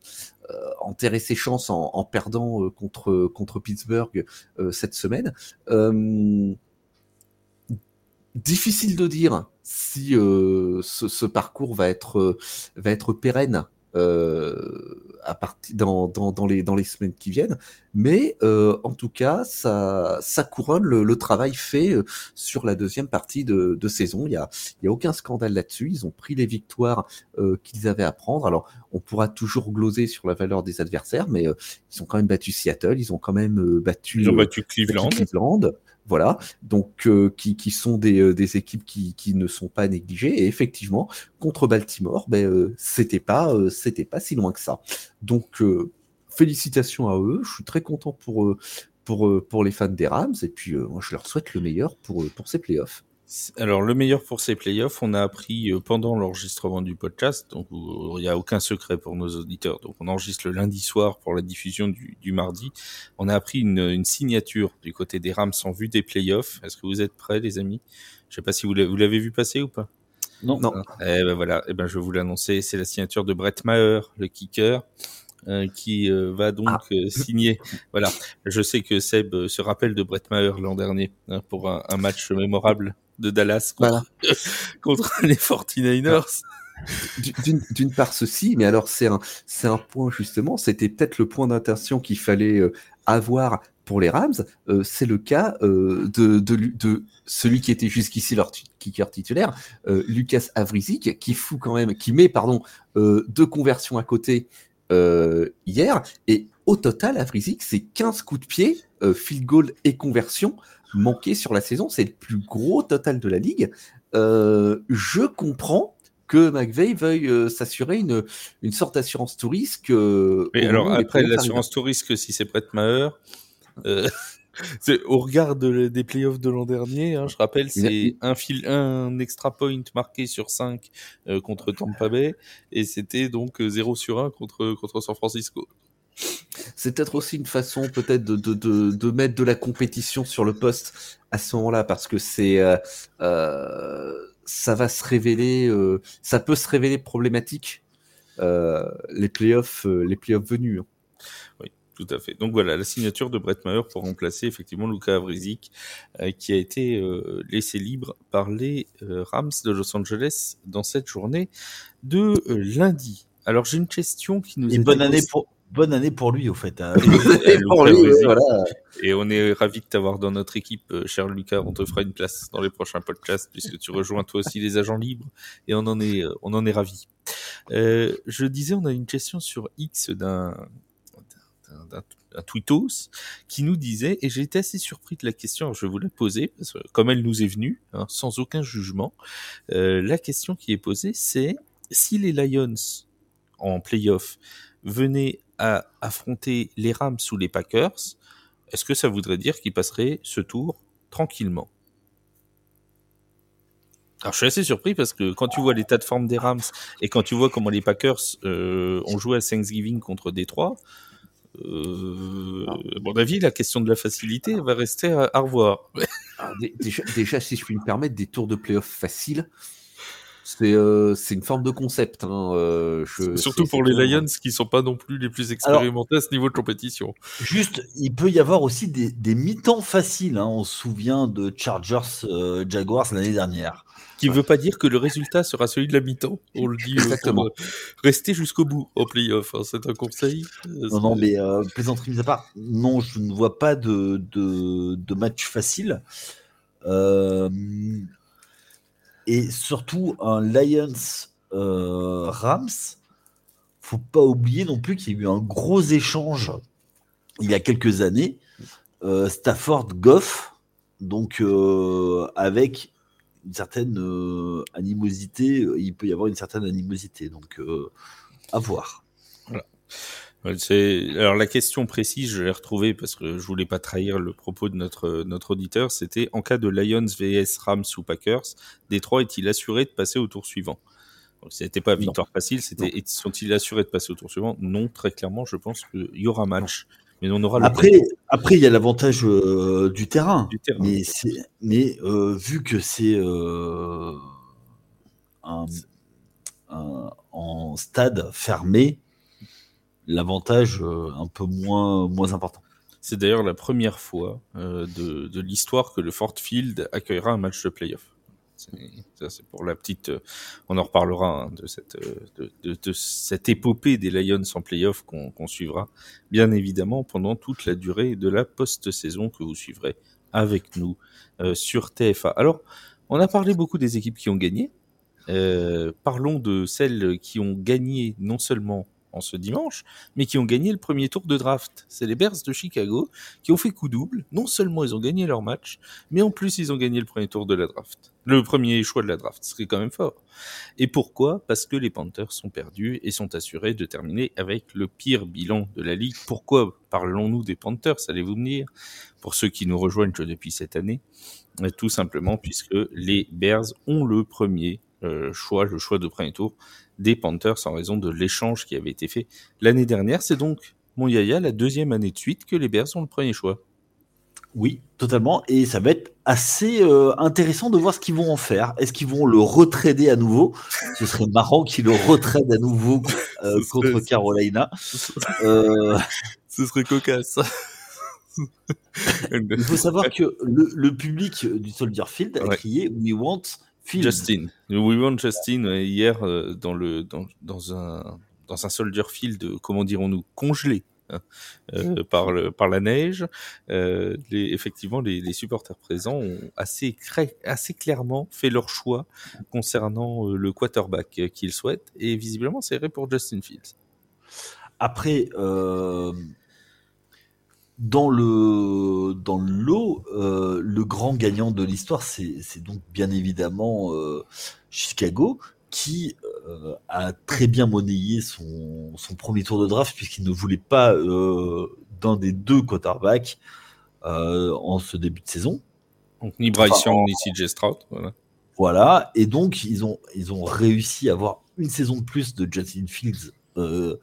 enterré ses chances en, en perdant contre contre Pittsburgh cette semaine. difficile de dire si ce, ce, parcours va être va être pérenne euh, à partir dans, dans, dans, les, dans les semaines qui viennent. Mais euh, en tout cas, ça, ça couronne le, le, travail fait euh, sur la deuxième partie de, de saison. Il y a, il y a aucun scandale là-dessus. Ils ont pris les victoires euh, qu'ils avaient à prendre. Alors, on pourra toujours gloser sur la valeur des adversaires, mais euh, ils ont quand même battu Seattle. Ils ont quand même battu, ils ont battu Cleveland. Cleveland. Voilà, donc euh, qui, sont des, euh, équipes qui, ne sont pas négligées. Et effectivement, contre Baltimore, ben, euh, c'était pas, pas si loin que ça. Donc, félicitations à eux. Je suis très content pour, pour, pour les fans des Rams. Et puis, moi, je leur souhaite le meilleur pour ces playoffs. Alors, le meilleur pour ces playoffs, on a appris euh, pendant l'enregistrement du podcast, donc il n'y a aucun secret pour nos auditeurs. Donc, on enregistre le lundi soir pour la diffusion du, du mardi. On a appris une, une, signature du côté des Rams en vue des playoffs. Est-ce que vous êtes prêts, les amis? Je sais pas si vous l'avez vu passer ou pas? Non. non. Eh ben voilà. Eh ben je vais vous l'annoncer. C'est la signature de Brett Maher, le kicker. Euh, qui euh, va donc ah. euh, signer. Voilà, je sais que Seb se rappelle de Brett Maher l'an dernier hein, pour un, un, match mémorable de Dallas contre, voilà. contre les 49ers. D'une part ceci, mais alors c'est un, un point justement, c'était peut-être le point d'intention qu'il fallait avoir pour les Rams, euh, c'est le cas euh, de, de, de, celui qui était jusqu'ici leur kicker titulaire, euh, Lucas Avrizic, qui fout quand même, qui met pardon deux conversions à côté hier, et au total, Avrizic, c'est 15 coups de pied, field goal et conversion manqués sur la saison, c'est le plus gros total de la ligue. je comprends que McVeigh veuille s'assurer une, une sorte d'assurance tout risque. Euh, alors après l'assurance tout risque, si c'est Brett Maher, euh, au regard de, des playoffs de l'an dernier, hein, je rappelle, c'est un, fil, un extra point marqué sur 5 euh, contre Tampa Bay, et c'était donc 0 sur 1 contre, contre San Francisco. C'est peut-être aussi une façon peut-être de, de, de, de, mettre de la compétition sur le poste à ce moment-là, parce que c'est... Euh, euh, ça va se révéler, euh, ça peut se révéler problématique euh, les playoffs, euh, les playoffs venus. Hein. Oui, tout à fait. Donc voilà, la signature de Brett Maher pour remplacer effectivement Luca Avrizic, euh, qui a été euh, laissé libre par les euh, Rams de Los Angeles dans cette journée de lundi. Alors j'ai une question qui nous. Et bonne année pour bonne année pour lui, au fait. Hein. Et, pour lui, voilà. et on est ravi de t'avoir dans notre équipe, euh, cher Lucas. On te fera une place dans les prochains podcasts puisque tu rejoins toi aussi les agents libres et on en est, euh, on en est ravi. Euh, je disais, on a une question sur X d'un un tweetos qui nous disait, et j'ai été assez surpris de la question, je vais vous la poser, parce que comme elle nous est venue, hein, sans aucun jugement, euh, la question qui est posée, c'est si les Lions en playoff venaient à affronter les Rams ou les Packers, est-ce que ça voudrait dire qu'ils passeraient ce tour tranquillement? Alors je suis assez surpris parce que quand tu vois l'état de forme des Rams et quand tu vois comment les Packers euh, ont joué à Thanksgiving contre Détroit, euh, à mon avis, la question de la facilité va rester à, revoir. déjà, déjà, si je puis me permettre, des tours de playoff faciles, C'est euh, c'est une forme de concept. Hein, euh, je- Surtout pour les Lions qui sont pas non plus les plus expérimentés à ce niveau de compétition. Juste, il peut y avoir aussi des, des mi-temps faciles. hein. On se souvient de Chargers euh, Jaguars l'année dernière. Qui veut pas dire que le résultat sera celui de la mi-temps. On le dit euh, Exactement. rester jusqu'au bout en playoff. hein. C'est un conseil. Non, mais plaisanterie mise à part, non, je ne vois pas de, de, de match facile. Euh, et surtout, un Lions euh, Rams, faut pas oublier non plus qu'il y a eu un gros échange il y a quelques années. Euh, Stafford Goff, donc euh, avec une certaine animosité, il peut y avoir une certaine animosité, donc à voir. C'est- Alors la question précise, je l'ai retrouvée parce que je voulais pas trahir le propos de notre notre auditeur. C'était en cas de Lions vs Rams ou Packers, Détroit est-il assuré de passer au tour suivant? C'était pas victoire facile, c'était sont-ils assurés de passer au tour suivant? Non, très clairement, je pense qu'il y aura match, mais on aura le Après, après, il y a l'avantage euh, du terrain. du terrain. Mais, euh, vu que c'est euh, un- un- en stade fermé, l'avantage euh, un peu moins, moins important. C'est d'ailleurs la première fois euh, de, de l'histoire que le Ford Field accueillera un match de playoff. C'est- pour la petite. euh, on en reparlera hein, de, cette, euh, de, de- de cette épopée des Lions en playoff qu'on qu'on suivra, bien évidemment, pendant toute la durée de la post-saison que vous suivrez avec nous euh, sur TFA. Alors, on a parlé beaucoup des équipes qui ont gagné. Parlons de celles qui ont gagné non seulement en ce dimanche, mais qui ont gagné le premier tour de draft. C'est les Bears de Chicago qui ont fait coup double. Non seulement ils ont gagné leur match, mais en plus ils ont gagné le premier tour de la draft. Le premier choix de la draft, ce quand même fort. Et pourquoi? Parce que les Panthers sont perdus et sont assurés de terminer avec le pire bilan de la ligue. Pourquoi parlons-nous des Panthers Allez-vous me dire? Pour ceux qui nous rejoignent depuis cette année, euh, tout simplement puisque les Bears ont le premier euh, choix, le choix de premier tour des Panthers en raison de l'échange qui avait été fait l'année dernière. C'est donc, mon Yaya, la deuxième année de suite que les Bears ont le premier choix. Oui, totalement. Et ça va être assez euh, intéressant de voir ce qu'ils vont en faire. Est-ce qu'ils vont le retrader à nouveau? Ce serait marrant qu'ils le retradent à nouveau euh, contre serait- Carolina. Euh, Ce serait cocasse. il faut savoir que le, le public du Soldier Field a Ouais. crié We want Field. Justin. We want Justin euh, hier euh, dans le dans, dans un dans un Soldier Field, euh, comment dirons-nous, congelé hein, euh, par le par la neige. Euh, les, effectivement, les, les supporters présents ont assez assez clairement fait leur choix concernant euh, le quarterback qu'ils souhaitent et visiblement c'est vrai pour Justin Fields. Après, euh, dans le dans le lot, euh, le grand gagnant de l'histoire, c'est donc bien évidemment euh, Chicago, qui euh, a très bien monnayé son, son premier tour de draft puisqu'il ne voulait pas euh, d'un des deux quarterbacks euh, en ce début de saison. Donc ni Bryce Enfin, Young ni CJ Stroud. Voilà. Voilà, et donc ils ont, ils ont réussi à avoir une saison de plus de Justin Fields, euh,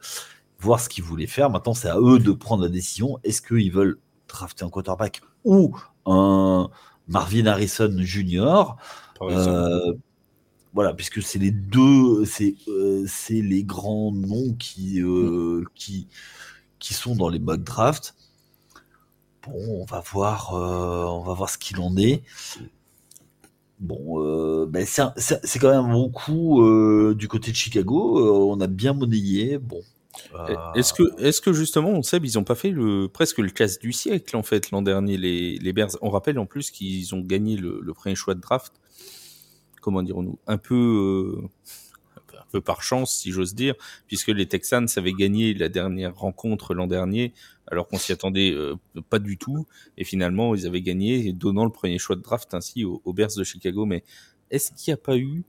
voir ce qu'ils voulaient faire. Maintenant, c'est à eux de prendre la décision. Est-ce qu'ils veulent drafter un quarterback ou un Marvin Harrison Jr. Euh, voilà, puisque c'est les deux, c'est euh, c'est les grands noms qui, euh, qui, qui sont dans les mock drafts. Bon, on va voir, on va voir ce qu'il en est. Bon, ben c'est quand même un bon coup du côté de Chicago. On a bien monnayé. Bon. Euh, Est-ce que, est-ce que justement, on sait, ils ont pas fait le, presque le casse du siècle en fait l'an dernier les, les Bears? On rappelle en plus qu'ils ont gagné le, le premier choix de draft. Comment dirons-nous? Un peu, euh, un peu par chance, si j'ose dire, puisque les Texans avaient gagné la dernière rencontre l'an dernier, alors qu'on s'y attendait euh, pas du tout. Et finalement, ils avaient gagné, donnant le premier choix de draft ainsi aux, aux Bears de Chicago. Mais est-ce qu'il n'y a pas eu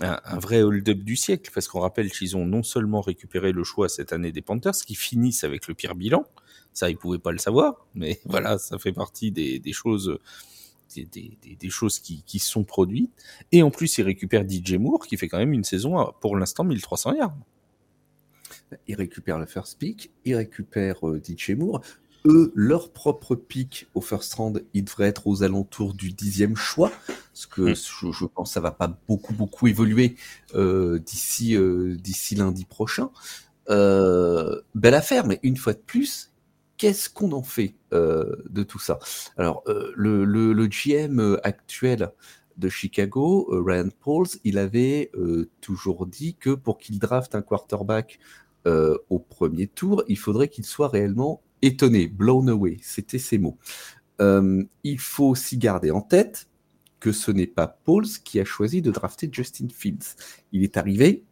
un, un vrai hold-up du siècle, parce qu'on rappelle qu'ils ont non seulement récupéré le choix cette année des Panthers, qui finissent avec le pire bilan, ça ils pouvaient pas le savoir, mais voilà, ça fait partie des, des choses, des, des, des- choses qui, qui sont produites, et en plus ils récupèrent DJ Moore, qui fait quand même une saison à, pour l'instant 1300 yards. Il récupère le first pick, il récupère euh, DJ Moore. Eux, leur propre pic au first round, il devrait être aux alentours du dixième choix, parce que mm. je, pense que ça va pas beaucoup beaucoup évoluer euh, d'ici euh, d'ici lundi prochain. Euh, belle affaire, mais une fois de plus, qu'est-ce qu'on en fait de tout ça? Alors, le, le, le, GM actuel de Chicago, Ryan Pauls, il avait toujours dit que pour qu'il draft un quarterback au premier tour, il faudrait qu'il soit réellement étonné, blown away, c'était ces mots. Euh, il faut aussi garder en tête que ce n'est pas Pauls qui a choisi de drafter Justin Fields. Il est arrivé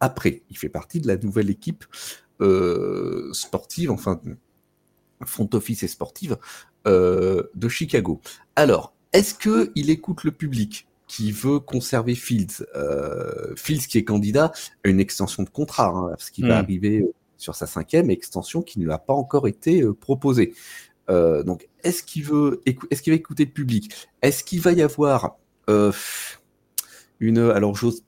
après. Il fait partie de la nouvelle équipe euh, sportive, enfin front office et sportive euh, de Chicago. Alors, est-ce que il écoute le public qui veut conserver Fields? Fields qui est candidat à une extension de contrat, hein, parce qu'il va hmm. arriver sur sa cinquième extension qui ne lui a pas encore été euh, proposée. Euh, donc, est-ce qu'il veut, est-ce qu'il va écouter le public? Est-ce qu'il va y avoir euh, une, alors j'ose,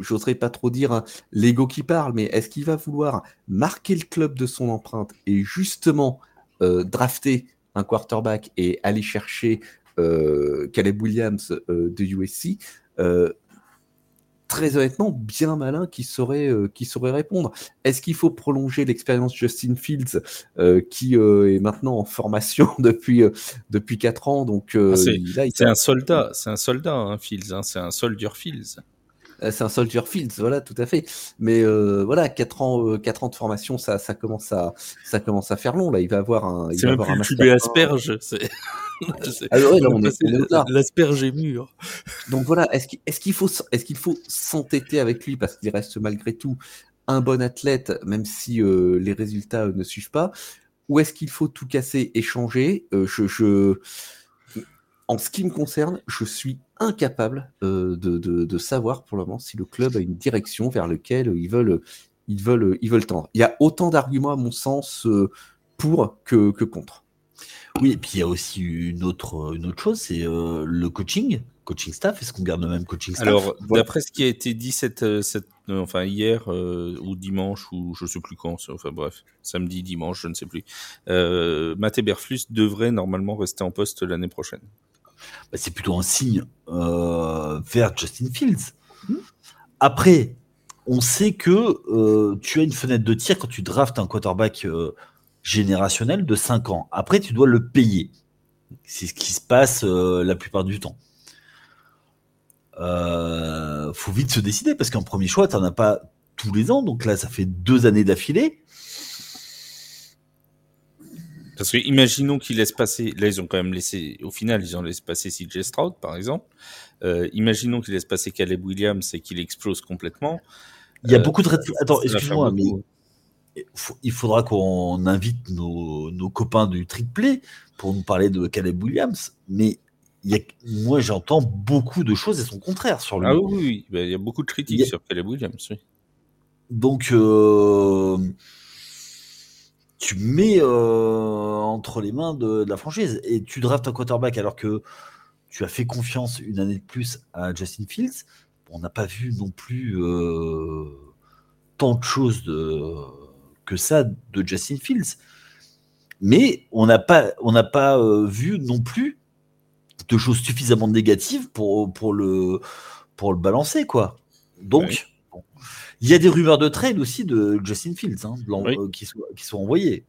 j'oserais pas trop dire hein, l'ego qui parle, mais est-ce qu'il va vouloir marquer le club de son empreinte et justement drafter un quarterback et aller chercher Caleb Williams de USC très honnêtement bien malin qui saurait, euh, qui saurait répondre. Est-ce qu'il faut prolonger l'expérience Justin Fields euh, qui euh, est maintenant en formation depuis depuis quatre ans? Donc ah, c'est un soldat, c'est un soldat hein, Fields, hein, c'est un soldier Fields. C'est un soldier Fields, voilà, tout à fait. Mais voilà, quatre ans, quatre ans de formation, ça, ça commence à, ça commence à faire long. Là, il va avoir un. C'est même plus le asperge. C'est. L'asperge est mûr. Donc voilà, est-ce qu'il faut, est qu'il faut s'entêter avec lui parce qu'il reste malgré tout un bon athlète, même si euh, les résultats euh, ne suivent pas, ou est-ce qu'il faut tout casser, échanger? Euh, je, En ce qui me concerne, je suis incapable de, savoir pour le moment si le club a une direction vers laquelle ils veulent, ils veulent, ils veulent tendre. Il y a autant d'arguments à mon sens pour que contre. Oui, et puis il y a aussi une autre, une autre chose, c'est euh, le coaching, coaching staff. Est-ce qu'on garde le même coaching staff? Alors, d'après ce qui a été dit cette, euh, cette euh, enfin hier ou dimanche ou je sais plus quand, enfin bref, samedi, dimanche, je ne sais plus. Euh, Matt Eberflus devrait normalement rester en poste l'année prochaine. Bah, c'est plutôt un signe vers Justin Fields. Après, on sait que tu as une fenêtre de tir quand tu draftes un quarterback générationnel de 5 ans. Après, tu dois le payer. C'est ce qui se passe euh, la plupart du temps. Euh, faut vite se décider parce qu'un premier choix, tu n'en as pas tous les ans. Donc là, ça fait deux années d'affilée. Parce que imaginons qu'ils laissent passer. Là, ils ont quand même laissé. Au final, ils ont laissé passer CJ Stroud, par exemple. Euh, imaginons qu'ils laissent passer Caleb Williams et qu'il explose complètement. Il y a beaucoup de. Attends, excuse-moi, mais il faudra qu'on invite nos, copains du trick pour nous parler de Caleb Williams. Mais il y a, moi, j'entends beaucoup de choses et son contraire sur lui. Ah oui, bah, il y a beaucoup de critiques sur Caleb Williams. Donc, euh, tu mets euh, entre les mains de, la franchise et tu draftes un quarterback alors que tu as fait confiance une année de plus à Justin Fields. On n'a pas vu non plus euh, tant de choses de que ça de Justin Fields. Mais on n'a pas, on n'a pas euh, vu non plus de choses suffisamment négatives pour, pour, le, pour le balancer, quoi. Donc, il y a des rumeurs de trade aussi de Justin Fields hein, euh, qui, sont, qui sont envoyées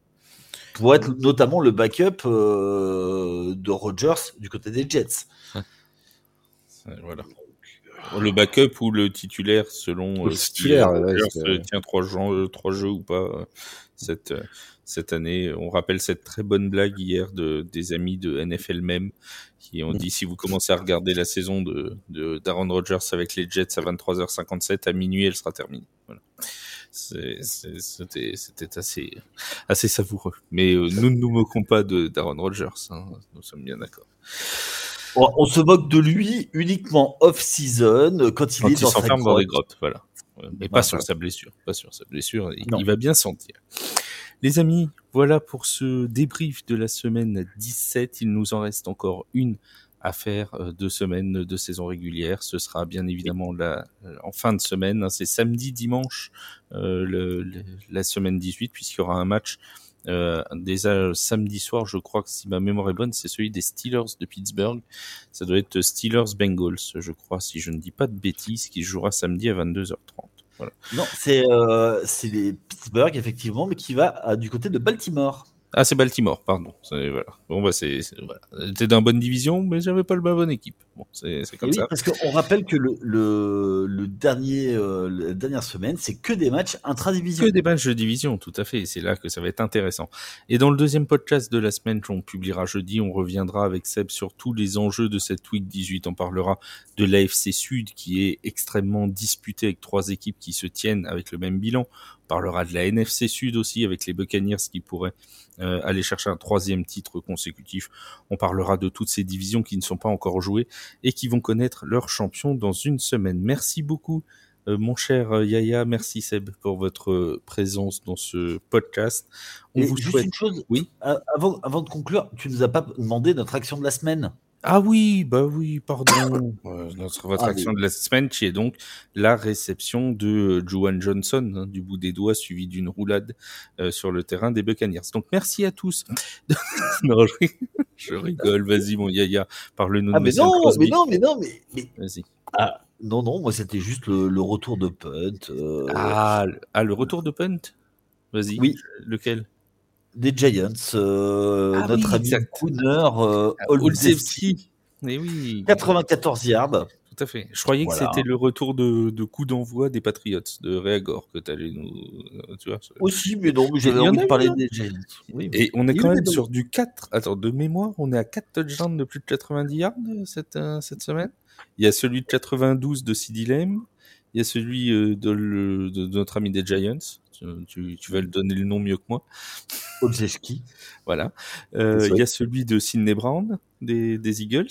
pour être notamment le backup euh, de Rodgers du côté des Jets. Voilà. Le backup ou le titulaire selon le euh, titulaire, euh, tient trois jeux, trois jeux ou pas cette cette année. On rappelle cette très bonne blague hier de des amis de NFL même qui ont dit si vous commencez à regarder la saison de d'Aaron Rodgers avec les Jets à 23h57 à minuit, elle sera terminée. Voilà. C'était assez assez savoureux. Mais nous ne nous moquons pas de d'Aaron Rodgers. Hein. Nous sommes bien d'accord. On, se moque de lui uniquement off-season quand il est dans s'enferme dans des grottes, voilà. Mais pas sur sa blessure, pas sur sa blessure. Il, va bien sentir. Les amis, voilà pour ce débrief de la semaine 17. Il nous en reste encore une à faire euh, deux semaines de saison régulière. Ce sera bien évidemment la, en fin de semaine. Hein. C'est samedi, dimanche, euh, la semaine 18, puisqu'il y aura un match Euh, déjà samedi soir, je crois que si ma mémoire est bonne, c'est celui des Steelers de Pittsburgh. Ça doit être Steelers Bengals, je crois, si je ne dis pas de bêtises, qui jouera samedi à 22h30. Voilà. Non, c'est euh, les Pittsburgh, effectivement, mais qui va euh, du côté de Baltimore. Ah, c'est Baltimore, pardon. C'est- Voilà. Bon, bah, c'est, voilà. T'es dans la bonne division, mais j'avais pas le la bonne équipe. Bon, c'est, comme Oui, ça. parce qu'on rappelle que le, le, le dernier, euh, la dernière semaine, c'est que des matchs intra-division. Que des matchs de division, tout à fait. C'est là que ça va être intéressant. Et dans le deuxième podcast de la semaine qu'on publiera jeudi, on reviendra avec Seb sur tous les enjeux de cette week 18. On parlera de l'AFC Sud qui est extrêmement disputée avec trois équipes qui se tiennent avec le même bilan. On parlera de la NFC Sud aussi avec les Buccaneers qui pourraient euh, aller chercher un troisième titre consécutif. On parlera de toutes ces divisions qui ne sont pas encore jouées et qui vont connaître leur champion dans une semaine. Merci beaucoup. Euh, mon cher euh, Yaya, merci Seb pour votre euh, présence dans ce podcast. On Et vous juste souhaite. une chose, Oui. avant, avant de conclure, tu nous as pas demandé notre action de la semaine. Ah oui, bah oui, pardon. Euh, notre votre Ah, action de la semaine, qui est donc la réception de euh, Juwan Johnson hein, du bout des doigts, suivi d'une roulade euh, sur le terrain des Buccaneers. Donc merci à tous. non, je, je rigole. Vas-y, mon Yaya, parle-nous Ah, de mais non, mais non, mais non, mais, mais- Vas-y. ah, non, non, moi c'était juste le, le retour de punt euh, Ah, le- ah, le retour de punt? Vas-y. Oui. Lequel? Des Giants. euh, Ah notre oui, ami. Cooner, euh, Olszewski, Olszewski. Eh oui. 94 yards. Tout à fait. Je croyais Voilà. que c'était le retour de, de coup d'envoi des Patriots de Réagor que tu allais nous. euh, Tu vois, je- Aussi, mais non, j'avais envie a de parler des Giants. Oui. Et on est quand même sur du 4. Attends, de mémoire, on est à 4 touchdowns de plus de 90 yards euh, cette, cette semaine. Il y a celui de 92 de CD Lamb. Il y a celui euh, de, le- de- de notre ami des Giants. Tu, vas le donner le nom mieux que moi. Olszewski. Voilà. Euh, il y a celui de Sidney Brown des, des Eagles.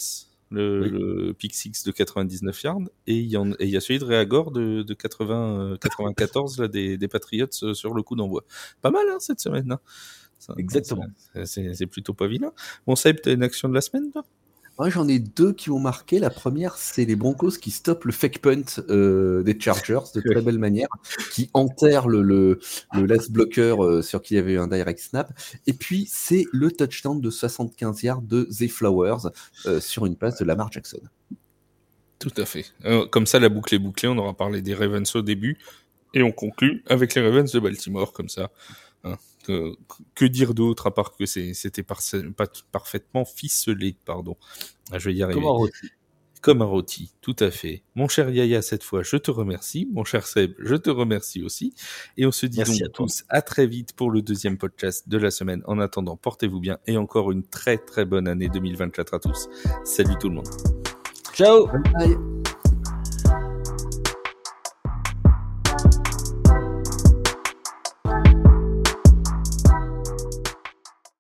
Le, Oui. le pick six de 99 yards et il y, en, et il y a celui de Réagor de, de 80, euh, 94 là, des, des Patriots sur le coup d'envoi. Pas mal hein, cette semaine. hein. Ça- Exactement. c'est- plutôt pas vilain. Bon, Seb, t'as une action de la semaine, toi? Moi, j'en ai deux qui ont marqué. La première, c'est les Broncos qui stoppent le fake punt euh, des Chargers de très belle manière, qui enterrent le, last blocker euh, sur qui il y avait eu un direct snap. Et puis, c'est le touchdown de 75 yards de Zay Flowers euh, sur une passe de Lamar Jackson. Tout à fait. Comme ça, la boucle est bouclée. On aura parlé des Ravens au début. Et on conclut avec les Ravens de Baltimore, comme ça. Hein. Que, que dire d'autre à part que c'était par- pas- parfaitement ficelé, pardon. Ah, je vais y arriver. Comme un rôti. Comme un rôti, tout à fait. Mon cher Yaya, cette fois, je te remercie. Mon cher Seb, je te remercie aussi. Et on se dit Merci donc à tous à très vite pour le deuxième podcast de la semaine. En attendant, portez-vous bien et encore une très très bonne année 2024 à tous. Salut tout le monde. Ciao Bye.